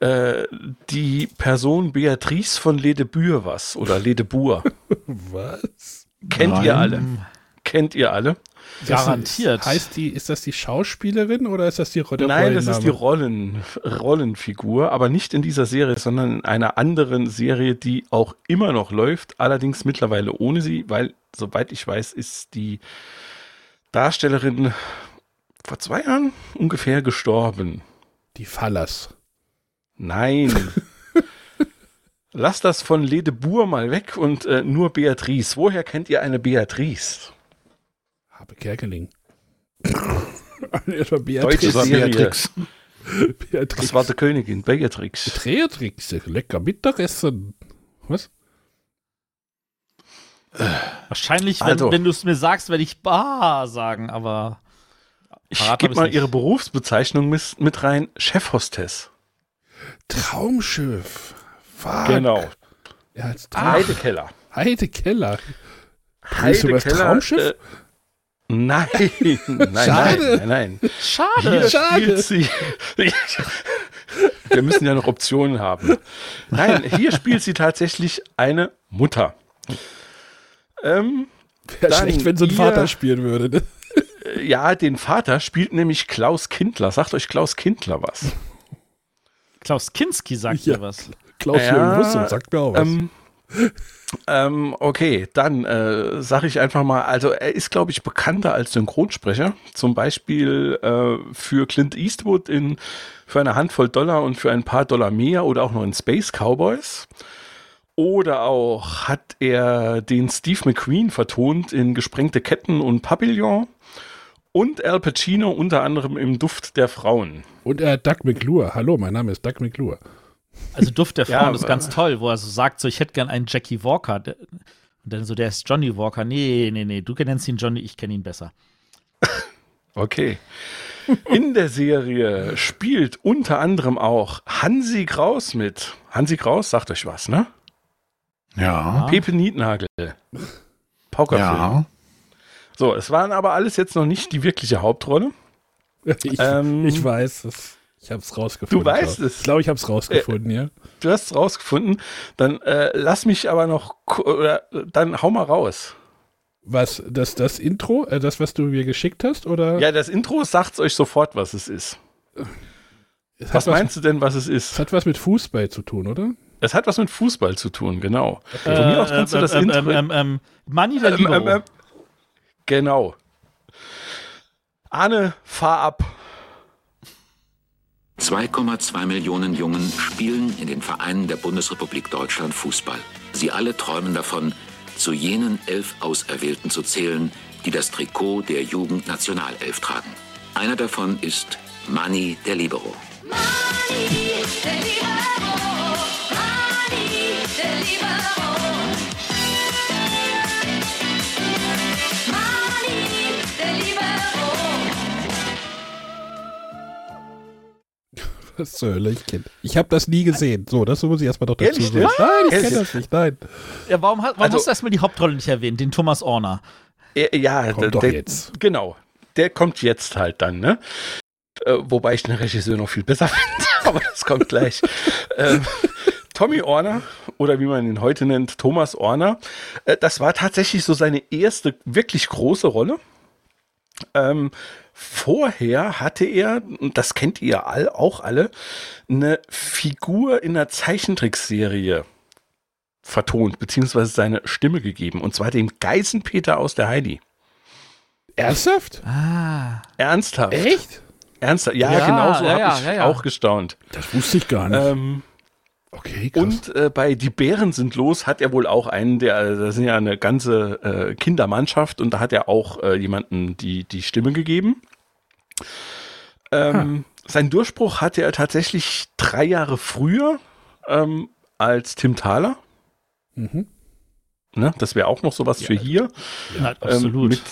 äh, die Person Beatrice von Ledebür was? Oder Ledebur? [laughs] Was? Kennt ihr alle? Kennt ihr alle? Garantiert. Das heißt die, ist das die Schauspielerin oder ist das die Ro- der Nein, das ist die? Rollen, Rollenfigur, aber nicht in dieser Serie, sondern in einer anderen Serie, die auch immer noch läuft, allerdings mittlerweile ohne sie, weil, soweit ich weiß, ist die Darstellerin vor zwei Jahren ungefähr gestorben. Die Fallas. Nein. [laughs] Lass das von Ledebur mal weg und äh, nur Beatrice. Woher kennt ihr eine Beatrice? Habe Kerkeling. [laughs] Erstmal Deutsche Beatrix. Das war Serie. Beatrix. Beatrix. Das war die Königin, Beatrix. Beatrix. Lecker Mittagessen. Was? Wahrscheinlich, wenn, Also. wenn du es mir sagst, werde ich Bah sagen, aber Ich gebe mal nicht. ihre Berufsbezeichnung mit, mit rein. Chefhostess. Traumschiff. Fuck. Genau. Ja, Heidekeller. Heide Keller. Bist du über das Heidekeller, Traumschiff? Äh, [laughs] nein, nein, Schade. nein, nein, nein. schade. Hier Schade. spielt sie. [laughs] Wir müssen ja noch Optionen haben. Nein, hier spielt sie tatsächlich eine Mutter. Ähm, Wäre schlecht, wenn so ein ihr- Vater spielen würde. Ne? ja, den Vater spielt nämlich Klaus Kindler. Sagt euch Klaus Kindler was? Klaus Kinski sagt Ja. mir was. Klaus Ja, Jürgen Wussum sagt mir auch was. Ähm, ähm, okay, dann äh, sage ich einfach mal, also er ist, glaube ich, bekannter als Synchronsprecher. Zum Beispiel äh, für Clint Eastwood in für eine Handvoll Dollar und für ein paar Dollar mehr oder auch noch in Space Cowboys. Oder auch hat er den Steve McQueen vertont in Gesprengte Ketten und Papillon. Und Al Pacino unter anderem im Duft der Frauen. Und er hat Doug McClure. Hallo, mein Name ist Doug McClure. Also Duft der Ja, Frauen ist aber- ganz toll, wo er so sagt, so ich hätte gern einen Jackie Walker. Und dann so, der ist Johnny Walker. Nee, nee, nee, du nennst ihn Johnny, ich kenne ihn besser. [laughs] Okay. In der Serie spielt unter anderem auch Hansi Kraus mit. Hansi Kraus, sagt euch was, ne? Ja. Pepe Nietnagel. Paukerfilm. Ja. So, es waren aber alles jetzt noch nicht die wirkliche Hauptrolle. [laughs] Ich, Ähm, ich weiß es. Ich habe es rausgefunden. Du weißt glaub. es. Ich glaube, ich habe es rausgefunden, ja. Du hast es rausgefunden. Dann äh, lass mich aber noch, oder äh, dann hau mal raus. Was, das, das Intro, äh, das, was du mir geschickt hast, oder? Ja, das Intro sagt euch sofort, was es ist. es hat Was meinst du denn, was es Es ist? hat was mit Fußball zu tun, oder? Es hat was mit Fußball zu tun, genau. Von mir aus kannst du das ähm, Intro. ähm, ähm, ähm, Manni der Ähm, ähm, ähm, Genau. Arne, fahr ab. 2,2 Millionen Jungen spielen in den Vereinen der Bundesrepublik Deutschland Fußball. Sie alle träumen davon, zu jenen elf Auserwählten zu zählen, die das Trikot der Jugendnationalelf tragen. Einer davon ist Manni der Libero. Mani, der Libero. Mani, der Libero. Was zur Hölle, ich kenn- Ich habe das nie gesehen. So, das muss ich erstmal doch dazu sagen. Nein, ich kenne das nicht. Nein. Ja, warum, warum Also- hast du erstmal die Hauptrolle nicht erwähnt, den Thomas Orner? Ja, Kommt der, doch der, jetzt. Genau. Der kommt jetzt halt dann, ne? Äh, wobei ich den Regisseur noch viel besser [laughs] finde, aber das kommt gleich. [laughs] ähm, Tommy Orner, oder wie man ihn heute nennt, Thomas Orner, äh, das war tatsächlich so seine erste wirklich große Rolle. Ähm, vorher hatte er, und das kennt ihr all, auch alle, eine Figur in einer Zeichentrickserie vertont, beziehungsweise seine Stimme gegeben, und zwar dem Geißenpeter aus der Heidi. Ernsthaft? Ah. Ernsthaft? Echt? Ernsthaft? Ja, Ja, genau so ja, habe ja, ich auch gestaunt. Das wusste ich gar nicht. Ähm, okay, krass. und äh, bei Die Bären sind los hat er wohl auch einen, der, äh, das sind ja eine ganze äh, Kindermannschaft und da hat er auch äh, jemanden die, die Stimme gegeben. Ähm, Sein Durchbruch hatte er tatsächlich drei Jahre früher ähm, als Tim Thaler. Mhm. Ne, das wäre auch noch sowas für hier. Na, Ähm, absolut. mit,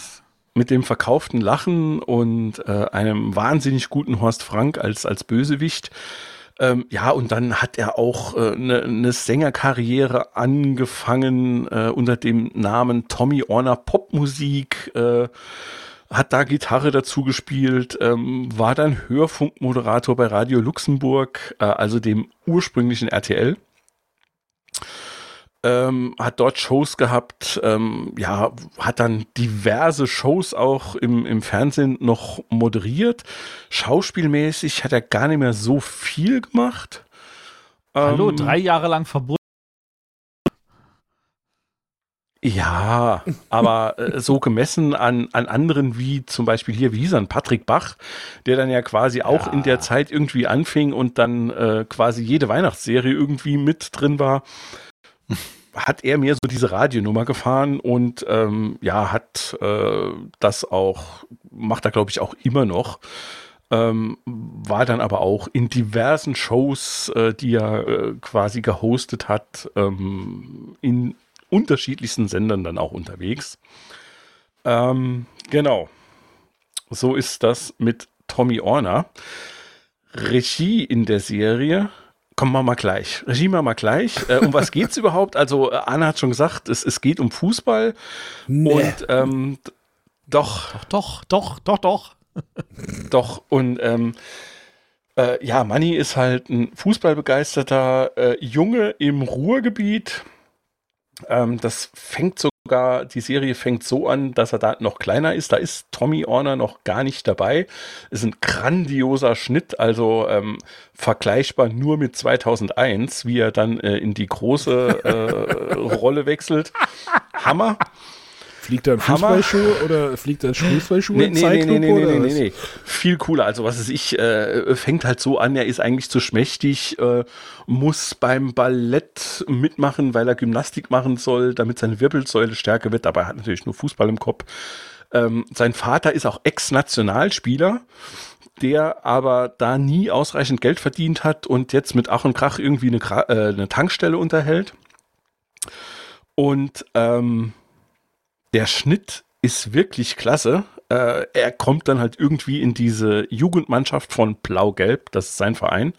mit dem verkauften Lachen und äh, einem wahnsinnig guten Horst Frank als, als Bösewicht. Ähm, ja, und dann hat er auch eine äh, ne- ne Sängerkarriere angefangen äh, unter dem Namen Tommy Orner Popmusik. Äh, hat da Gitarre dazu gespielt, ähm, war dann Hörfunkmoderator bei Radio Luxemburg, äh, also dem ursprünglichen RTL ähm, hat dort Shows gehabt, ähm, ja, hat dann diverse Shows auch im, im Fernsehen noch moderiert. Schauspielmäßig hat er gar nicht mehr so viel gemacht. Hallo, Ähm, drei Jahre lang verbunden. Ja, aber äh, so gemessen an, an anderen wie zum Beispiel hier, wie hieß er? Patrick Bach, der dann ja quasi auch in der Zeit irgendwie anfing und dann äh, quasi jede Weihnachtsserie irgendwie mit drin war, hat er mir so diese Radionummer gefahren und ähm, ja, hat äh, das auch, macht er glaube ich auch immer noch. Ähm, war dann aber auch in diversen Shows, äh, die er äh, quasi gehostet hat, ähm, in unterschiedlichsten Sendern dann auch unterwegs. Ähm, genau. So ist das mit Tommy Orner. Regie in der Serie. Kommen wir mal gleich. Regie machen wir gleich. Äh, um was geht's [laughs] überhaupt? Also, äh, Anna hat schon gesagt, es, es geht um Fußball. Nee. Und ähm, d- doch, Doch, doch, doch, doch. doch. [laughs] Und ähm, äh, ja, Manni ist halt ein fußballbegeisterter äh, Junge im Ruhrgebiet. Ähm, das fängt sogar, die Serie fängt so an, dass er da noch kleiner ist. Da ist Tommy Orner noch gar nicht dabei. Ist ein grandioser Schnitt, also ähm, vergleichbar nur mit 2001, wie er dann äh, in die große äh, Rolle wechselt. Hammer. Fliegt da ein. Fußballschuh oder fliegt da ein Fußballschuh Nee, in nee, nee, nee, Zeitlupe nee, nee, nee, was? nee. Viel cooler. Also, was ist ich, äh, fängt halt so an, er ist eigentlich zu schmächtig, äh, muss beim Ballett mitmachen, weil er Gymnastik machen soll, damit seine Wirbelsäule stärker wird. Dabei hat er natürlich nur Fußball im Kopf. Ähm, sein Vater ist auch Ex-Nationalspieler, der aber da nie ausreichend Geld verdient hat und jetzt mit Ach und Krach irgendwie eine, äh, eine Tankstelle unterhält. Und ähm, der Schnitt ist wirklich klasse. Äh, er kommt dann halt irgendwie in diese Jugendmannschaft von Blau-Gelb, das ist sein Verein,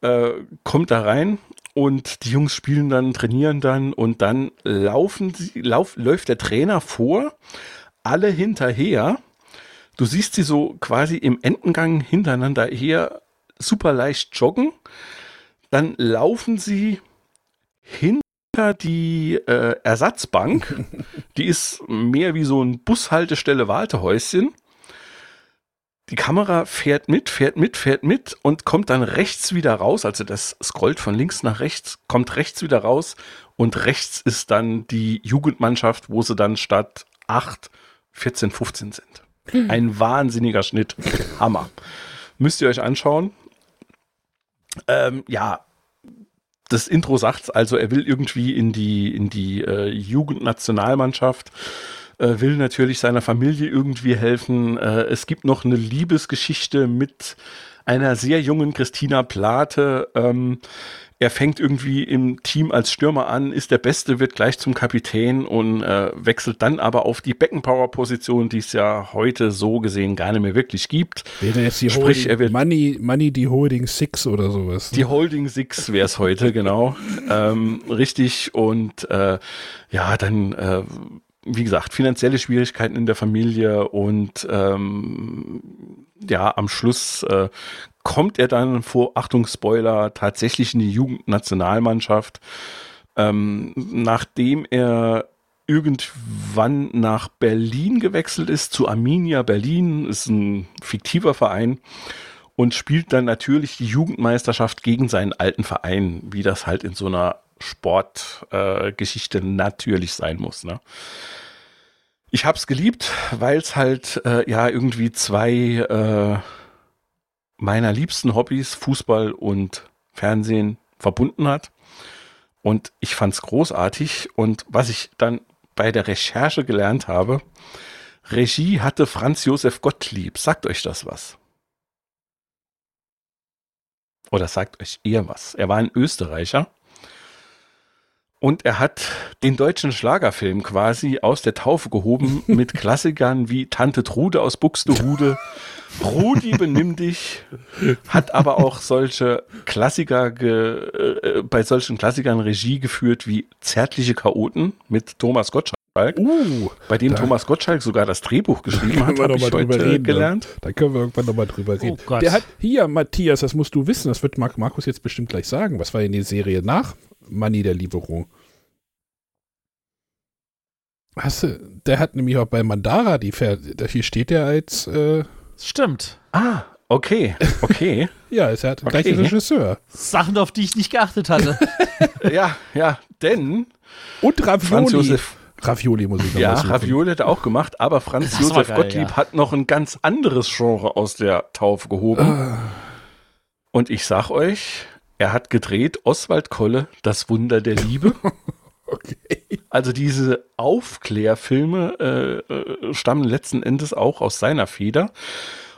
äh, kommt da rein und die Jungs spielen dann, trainieren dann und dann laufen lauf, läuft der Trainer vor, alle hinterher. Du siehst sie so quasi im Endengang hintereinander her super leicht joggen. Dann laufen sie hinter die äh, Ersatzbank. [laughs] Die ist mehr wie so ein Bushaltestelle Wartehäuschen. Die Kamera fährt mit, fährt mit, fährt mit und kommt dann rechts wieder raus. Also das scrollt von links nach rechts, kommt rechts wieder raus und rechts ist dann die Jugendmannschaft, wo sie dann statt 8, 14, 15 sind. Ein wahnsinniger Schnitt. Hammer. Müsst ihr euch anschauen. Ähm, ja, das Intro sagt's, also er will irgendwie in die, in die äh, Jugendnationalmannschaft, äh, will natürlich seiner Familie irgendwie helfen. Äh, es gibt noch eine Liebesgeschichte mit einer sehr jungen Christina Plate. Ähm, er fängt irgendwie im Team als Stürmer an, ist der Beste, wird gleich zum Kapitän und äh, wechselt dann aber auf die Beckenpower-Position, die es ja heute so gesehen gar nicht mehr wirklich gibt. Wäre jetzt die Sprich, er Holding, wird- Money, Money die Holding Six oder sowas. Die Holding Six wäre es heute, genau. [laughs] Ähm, richtig. Und äh, ja, dann, äh, wie gesagt, finanzielle Schwierigkeiten in der Familie und ähm, ja, am Schluss äh, kommt er dann vor, Achtung, Spoiler, tatsächlich in die Jugendnationalmannschaft, ähm, nachdem er irgendwann nach Berlin gewechselt ist, zu Arminia Berlin, ist ein fiktiver Verein und spielt dann natürlich die Jugendmeisterschaft gegen seinen alten Verein, wie das halt in so einer Sportgeschichte äh, natürlich sein muss. Ne? Ich habe es geliebt, weil es halt äh, ja irgendwie zwei äh, meiner liebsten Hobbys, Fußball und Fernsehen, verbunden hat. Und ich fand es großartig. Und was ich dann bei der Recherche gelernt habe, Regie hatte Franz Josef Gottlieb. Sagt euch das was? Oder sagt euch eher was? Er war ein Österreicher. Und er hat den deutschen Schlagerfilm quasi aus der Taufe gehoben [laughs] mit Klassikern wie Tante Trude aus Buxtehude, Rudi benimm dich, hat aber auch solche Klassiker, ge, äh, bei solchen Klassikern Regie geführt wie Zärtliche Chaoten mit Thomas Gottschalk, Uh, bei dem da- Thomas Gottschalk sogar das Drehbuch geschrieben hat, wir habe noch ich mal drüber heute reden, gelernt. Da können wir irgendwann nochmal drüber reden. Gott. Der hat hier, Matthias, das musst du wissen, das wird Mark Markus jetzt bestimmt gleich sagen. Was war in die Serie nach Money der Lieferung? Hast du, der hat nämlich auch bei Mandara die Fer da hier steht er als, äh, Stimmt. Ah, okay, okay. [laughs] ja, er hat Okay. gleich Regisseur. Sachen, auf die ich nicht geachtet hatte. [laughs] ja, ja, denn Und Franz Ravioli. Josef Ravioli muss ich noch Ja. Ravioli hat er auch gemacht, aber Franz Josef geil, Gottlieb ja. hat noch ein ganz anderes Genre aus der Taufe gehoben. Ah. Und ich sag euch, er hat gedreht Oswald Kolle, Das Wunder der Liebe. [laughs] Okay. Also diese Aufklärfilme äh, äh, stammen letzten Endes auch aus seiner Feder.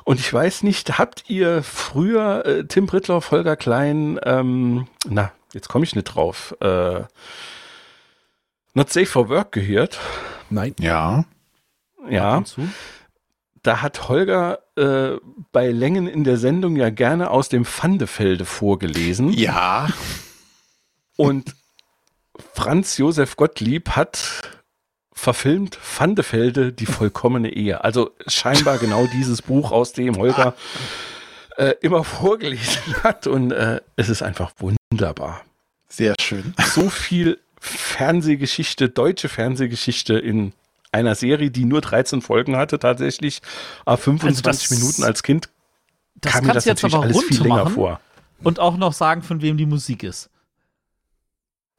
Und ich weiß nicht, habt ihr früher äh, Tim Brittloff, Holger Klein, ähm, na, jetzt komme ich nicht drauf, äh, Not Safe for Work gehört? Nein. Ja. Ja. Da hat Holger äh, bei Längen in der Sendung ja gerne aus dem Pfandefelde vorgelesen. Ja. Und Franz Josef Gottlieb hat verfilmt Pfandefelde, die vollkommene Ehe. Also scheinbar genau dieses Buch, aus dem Holger äh, immer vorgelesen hat. Und äh, es ist einfach wunderbar. Sehr schön. So viel Fernsehgeschichte, deutsche Fernsehgeschichte in einer Serie, die nur 13 Folgen hatte tatsächlich, aber 25 Also das- Minuten als Kind Das kam mir das jetzt aber alles viel länger vor. und auch noch sagen, von wem die Musik ist.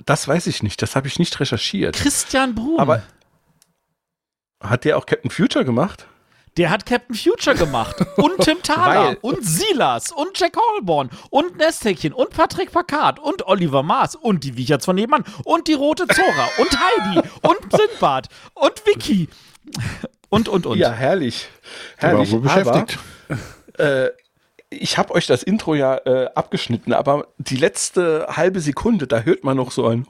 Das weiß ich nicht, das habe ich nicht recherchiert. Christian Brun. Aber hat der auch Captain Future gemacht? Der hat Captain Future gemacht. [laughs] Und Tim Thaler. Und Silas. Und Jack Holborn. Und Nesthäkchen. Und Patrick Packard. Und Oliver Maas. Und die Wicherts von nebenan. Und die Rote Zora. und Heidi. Und [laughs] Sindbad. Und Vicky. Und, und, und. Ja, herrlich. Herrlich. wohl beschäftigt. Aber, äh, ich habe euch das Intro ja äh, abgeschnitten, aber die letzte halbe Sekunde, da hört man noch so ein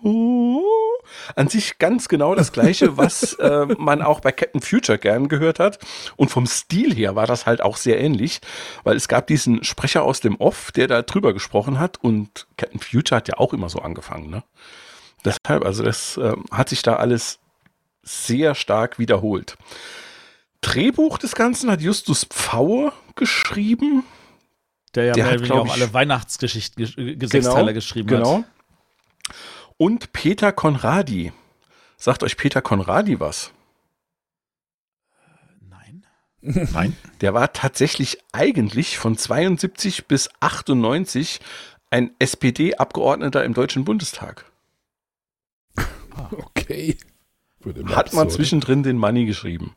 an sich ganz genau das gleiche, [laughs] was äh, man auch bei Captain Future gern gehört hat. Und vom Stil her war das halt auch sehr ähnlich, weil es gab diesen Sprecher aus dem Off, der da drüber gesprochen hat und Captain Future hat ja auch immer so angefangen. Ne? Deshalb, also das äh, hat sich da alles sehr stark wiederholt. Drehbuch des Ganzen hat Justus Pfaue geschrieben. Der ja Der mehr hat, oder auch ich- alle Weihnachtsgeschichten, gesch- äh, Sechsteiler geschrieben genau. hat. Und Peter Konradi. Sagt euch Peter Konradi was? Nein. [laughs] Nein. Der war tatsächlich eigentlich von 72 bis 98 ein SPD-Abgeordneter im Deutschen Bundestag. Okay. Hat man zwischendrin den Money geschrieben.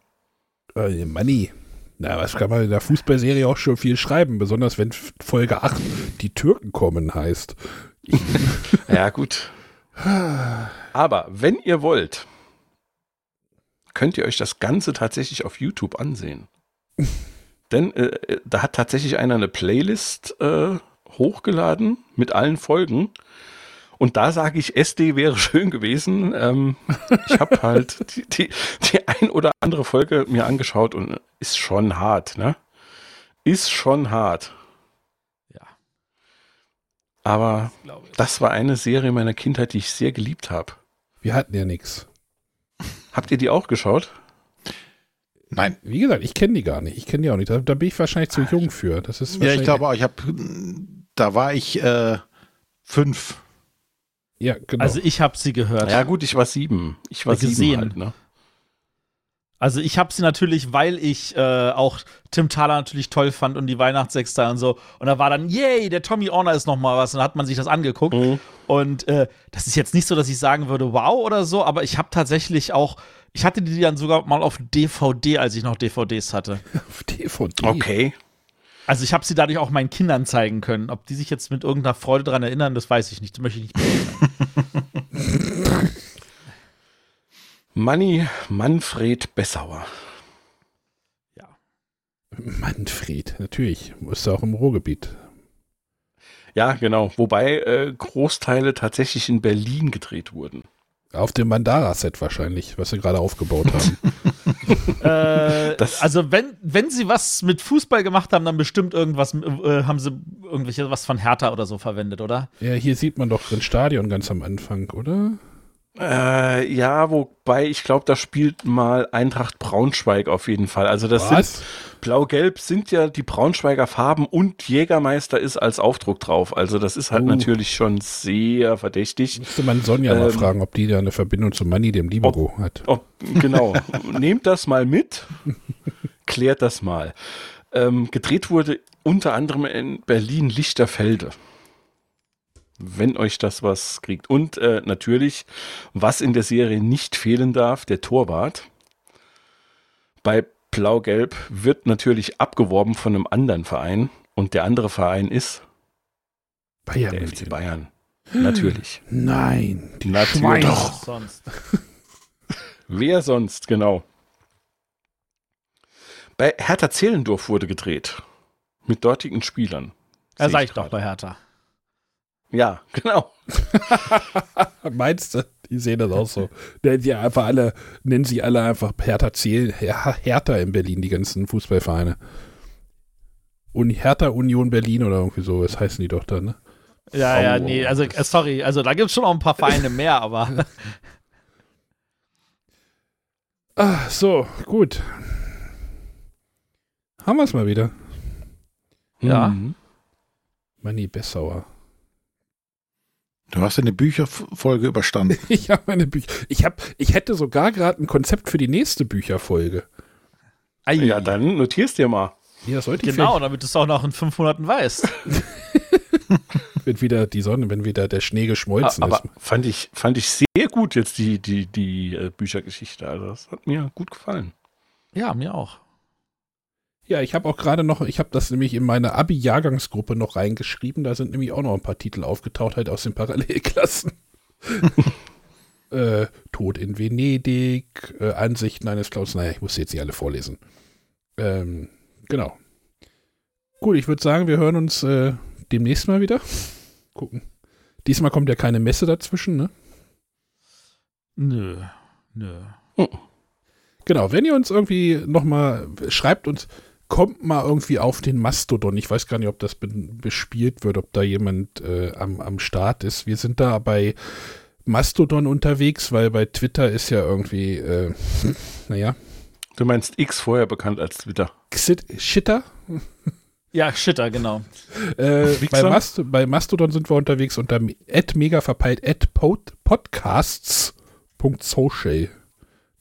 Äh, Money. Na, was kann man in der Fußballserie auch schon viel schreiben, besonders wenn Folge 8 die Türken kommen heißt. [laughs] Ja, gut. Aber wenn ihr wollt, könnt ihr euch das Ganze tatsächlich auf YouTube ansehen. Denn äh, da hat tatsächlich einer eine Playlist äh, hochgeladen mit allen Folgen. Und da sage ich, SD wäre schön gewesen. Ähm, ich habe halt die, die, die ein oder andere Folge mir angeschaut und ist schon hart, ne? Ist schon hart. Ja. Aber das war eine Serie meiner Kindheit, die ich sehr geliebt habe. Wir hatten ja nichts. Habt ihr die auch geschaut? Nein. Wie gesagt, ich kenne die gar nicht. Ich kenne die auch nicht. Da, da bin ich wahrscheinlich zu jung für. Das ist Ja, ich glaube auch, ich habe, da war ich äh, fünf. Ja, genau. Also ich habe sie gehört. Ja gut, ich war sieben. Ich war Gesehen. sieben halt, ne? Also ich habe sie natürlich, weil ich äh, auch Tim Thaler natürlich toll fand und die Weihnachtssechster und so. Und da war dann, yay, der Tommy Orner ist noch mal was. Und dann hat man sich das angeguckt. Mhm. Und äh, das ist jetzt nicht so, dass ich sagen würde, wow oder so, aber ich habe tatsächlich auch, ich hatte die dann sogar mal auf DVD, als ich noch DVDs hatte. [laughs] auf DVD. Okay. Also ich habe sie dadurch auch meinen Kindern zeigen können. Ob die sich jetzt mit irgendeiner Freude dran erinnern, das weiß ich nicht. Das möchte ich nicht. [laughs] Manni Manfred Bessauer. ja. Manfred, natürlich. Ist auch im Ruhrgebiet. Ja, genau. Wobei äh, Großteile tatsächlich in Berlin gedreht wurden. Auf dem Mandara-Set wahrscheinlich, was sie gerade aufgebaut haben. [laughs] [laughs] Äh, also wenn, wenn sie was mit Fußball gemacht haben, dann bestimmt irgendwas, äh, haben sie irgendwelche was von Hertha oder so verwendet, oder? ja, hier sieht man doch ein Stadion ganz am Anfang, oder? Äh, ja, wobei ich glaube, da spielt mal Eintracht Braunschweig auf jeden Fall. Also das sind Was? Blau-Gelb sind ja die Braunschweiger Farben und Jägermeister ist als Aufdruck drauf. Also das ist halt Oh. natürlich schon sehr verdächtig. Müsste man Sonja mal Ähm, fragen, ob die da eine Verbindung zu Manni, dem Libero, hat. Ob, genau. [laughs] Nehmt das mal mit. Klärt das mal. Ähm, gedreht wurde unter anderem in Berlin-Lichterfelde. Wenn euch das was kriegt. Und äh, natürlich, was in der Serie nicht fehlen darf, der Torwart. Bei Blau-Gelb wird natürlich abgeworben von einem anderen Verein. Und der andere Verein ist Bayern. der FC Bayern. Natürlich. [gasps] Nein, die Natürlich. Doch. Sonst. [laughs] Wer sonst, genau. Bei Hertha Zehlendorf wurde gedreht. Mit dortigen Spielern. Ja, Sehe sag ich doch gerade. bei Hertha. Ja, genau. [laughs] Meinst du? Die sehen das auch so. Nennen sie einfach alle, nennen sie alle einfach Hertha Her- Hertha in Berlin, die ganzen Fußballvereine. Und Hertha Union Berlin oder irgendwie so, was heißen die doch da, ne? Ja, ja, Oh. nee, also äh, sorry, also da gibt es schon noch ein paar Vereine mehr, aber [laughs] Ah, so, gut. Haben wir es mal wieder. Ja. Mhm. Manni Bessauer. Du hast eine Bücherfolge überstanden. [laughs] Ich habe meine Bücher. Ich, hab, ich hätte sogar gerade ein Konzept für die nächste Bücherfolge. Ei, Ja, dann notierst dir mal. Ja, das sollte ich genau, damit du es auch noch in fünf Monaten weißt. [laughs] [laughs] wenn wieder die Sonne, wenn wieder der Schnee geschmolzen Aber ist. fand ich, fand ich sehr gut jetzt die, die, die äh, Büchergeschichte. Also das hat mir gut gefallen. Ja, mir auch. Ja, ich habe auch gerade noch, ich habe das nämlich in meine Abi-Jahrgangsgruppe noch reingeschrieben. Da sind nämlich auch noch ein paar Titel aufgetaucht, halt aus den Parallelklassen. [laughs] äh, Tod in Venedig, äh, Ansichten eines Clowns. Naja, ich muss jetzt nicht alle vorlesen. Ähm, genau. Gut, ich würde sagen, wir hören uns äh, demnächst mal wieder. Gucken. Diesmal kommt ja keine Messe dazwischen, ne? Nö, nö. Genau, wenn ihr uns irgendwie nochmal, schreibt uns, kommt mal irgendwie auf den Mastodon. Ich weiß gar nicht, ob das be bespielt wird, ob da jemand äh, am, am Start ist. Wir sind da bei Mastodon unterwegs, weil bei Twitter ist ja irgendwie, äh, [laughs] naja, Du meinst X vorher bekannt als Twitter. Xit Shitter. Ja, Shitter, genau. Äh, bei? Mast bei Mastodon sind wir unterwegs unter megaverpeilt at pod podcasts.social.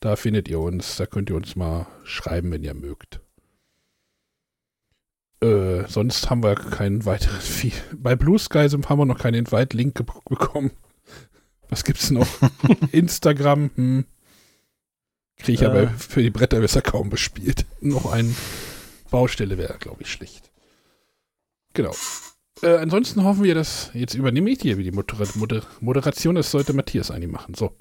Da findet ihr uns, da könnt ihr uns mal schreiben, wenn ihr mögt. Äh, sonst haben wir keinen weiteren. [laughs] Viel. Bei Blue Sky haben wir noch keinen Invite-Link bekommen. Was gibt's noch? [laughs] Instagram, hm. Kriege ich Äh. aber für die Bretterwisser kaum bespielt. [laughs] noch eine Baustelle wäre, glaube ich, schlecht. Genau. Äh, ansonsten hoffen wir, dass jetzt übernehme ich wie die Moder Moder Moderation. Das sollte Matthias eigentlich machen. So.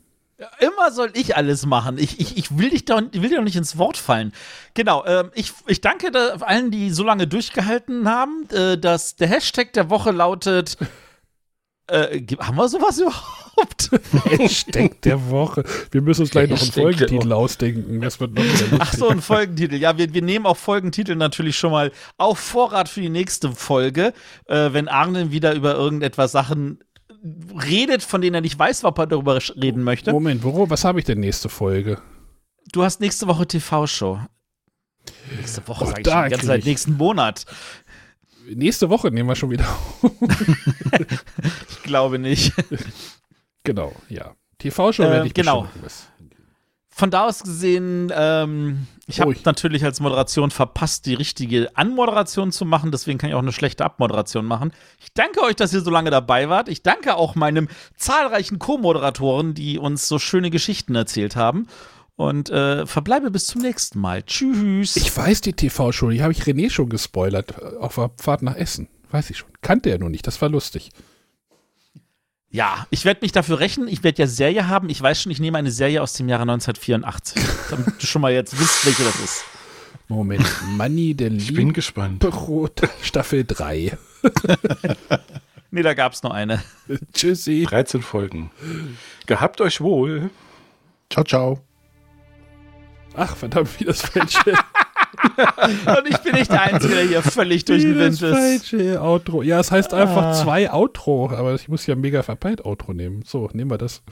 Immer soll ich alles machen. Ich, ich, ich will dich doch, ich will dir doch nicht ins Wort fallen. Genau, ähm, ich, ich danke da allen, die so lange durchgehalten haben. Äh, dass der Hashtag der Woche lautet Äh, haben wir sowas [laughs] überhaupt? Hashtag der Woche. Wir müssen uns gleich noch einen Folgentitel ausdenken. Das wird noch. Ach so, ein Folgentitel. Ja, wir, wir nehmen auch Folgentitel natürlich schon mal auf Vorrat für die nächste Folge, äh, wenn Arne wieder über irgendetwas Sachen redet, von denen er nicht weiß, ob er darüber reden möchte. Moment, wo, was habe ich denn nächste Folge? Du hast nächste Woche TV-Show. Nächste Woche, Oh, sag ich schon, die ganze Zeit, nächsten Monat. Nächste Woche nehmen wir schon wieder. [laughs] Ich glaube nicht. [laughs] genau, ja. TV-Show Ähm, werde ich genau. bestimmt. Von da aus gesehen, ähm, ich habe natürlich als Moderation verpasst, die richtige Anmoderation zu machen. Deswegen kann ich auch eine schlechte Abmoderation machen. Ich danke euch, dass ihr so lange dabei wart. Ich danke auch meinem zahlreichen Co-Moderatoren, die uns so schöne Geschichten erzählt haben. Und äh, verbleibe bis zum nächsten Mal. Tschüss. Ich weiß die TV-Show, die habe ich René schon gespoilert äh, auf der Fahrt nach Essen. Weiß ich schon. Kannte er nur nicht, das war lustig. Ja, ich werde mich dafür rächen. Ich werde ja Serie haben. Ich weiß schon, ich nehme eine Serie aus dem Jahre 1984. damit du schon mal jetzt wisst, welche das ist. Moment, Manni der Ich bin gespannt. Lieberot, Staffel 3. [laughs] Nee, da gab es nur eine. Tschüssi. 13 Folgen. Gehabt euch wohl. Ciao, ciao. Ach, verdammt, wie das falsche, [laughs] [laughs] Und ich bin nicht der Einzige, der hier völlig durch den Wind ist. falsche Outro. Ja, es heißt einfach Ah. zwei Outro, aber ich muss ja mega verpeilt Outro nehmen. So, nehmen wir das.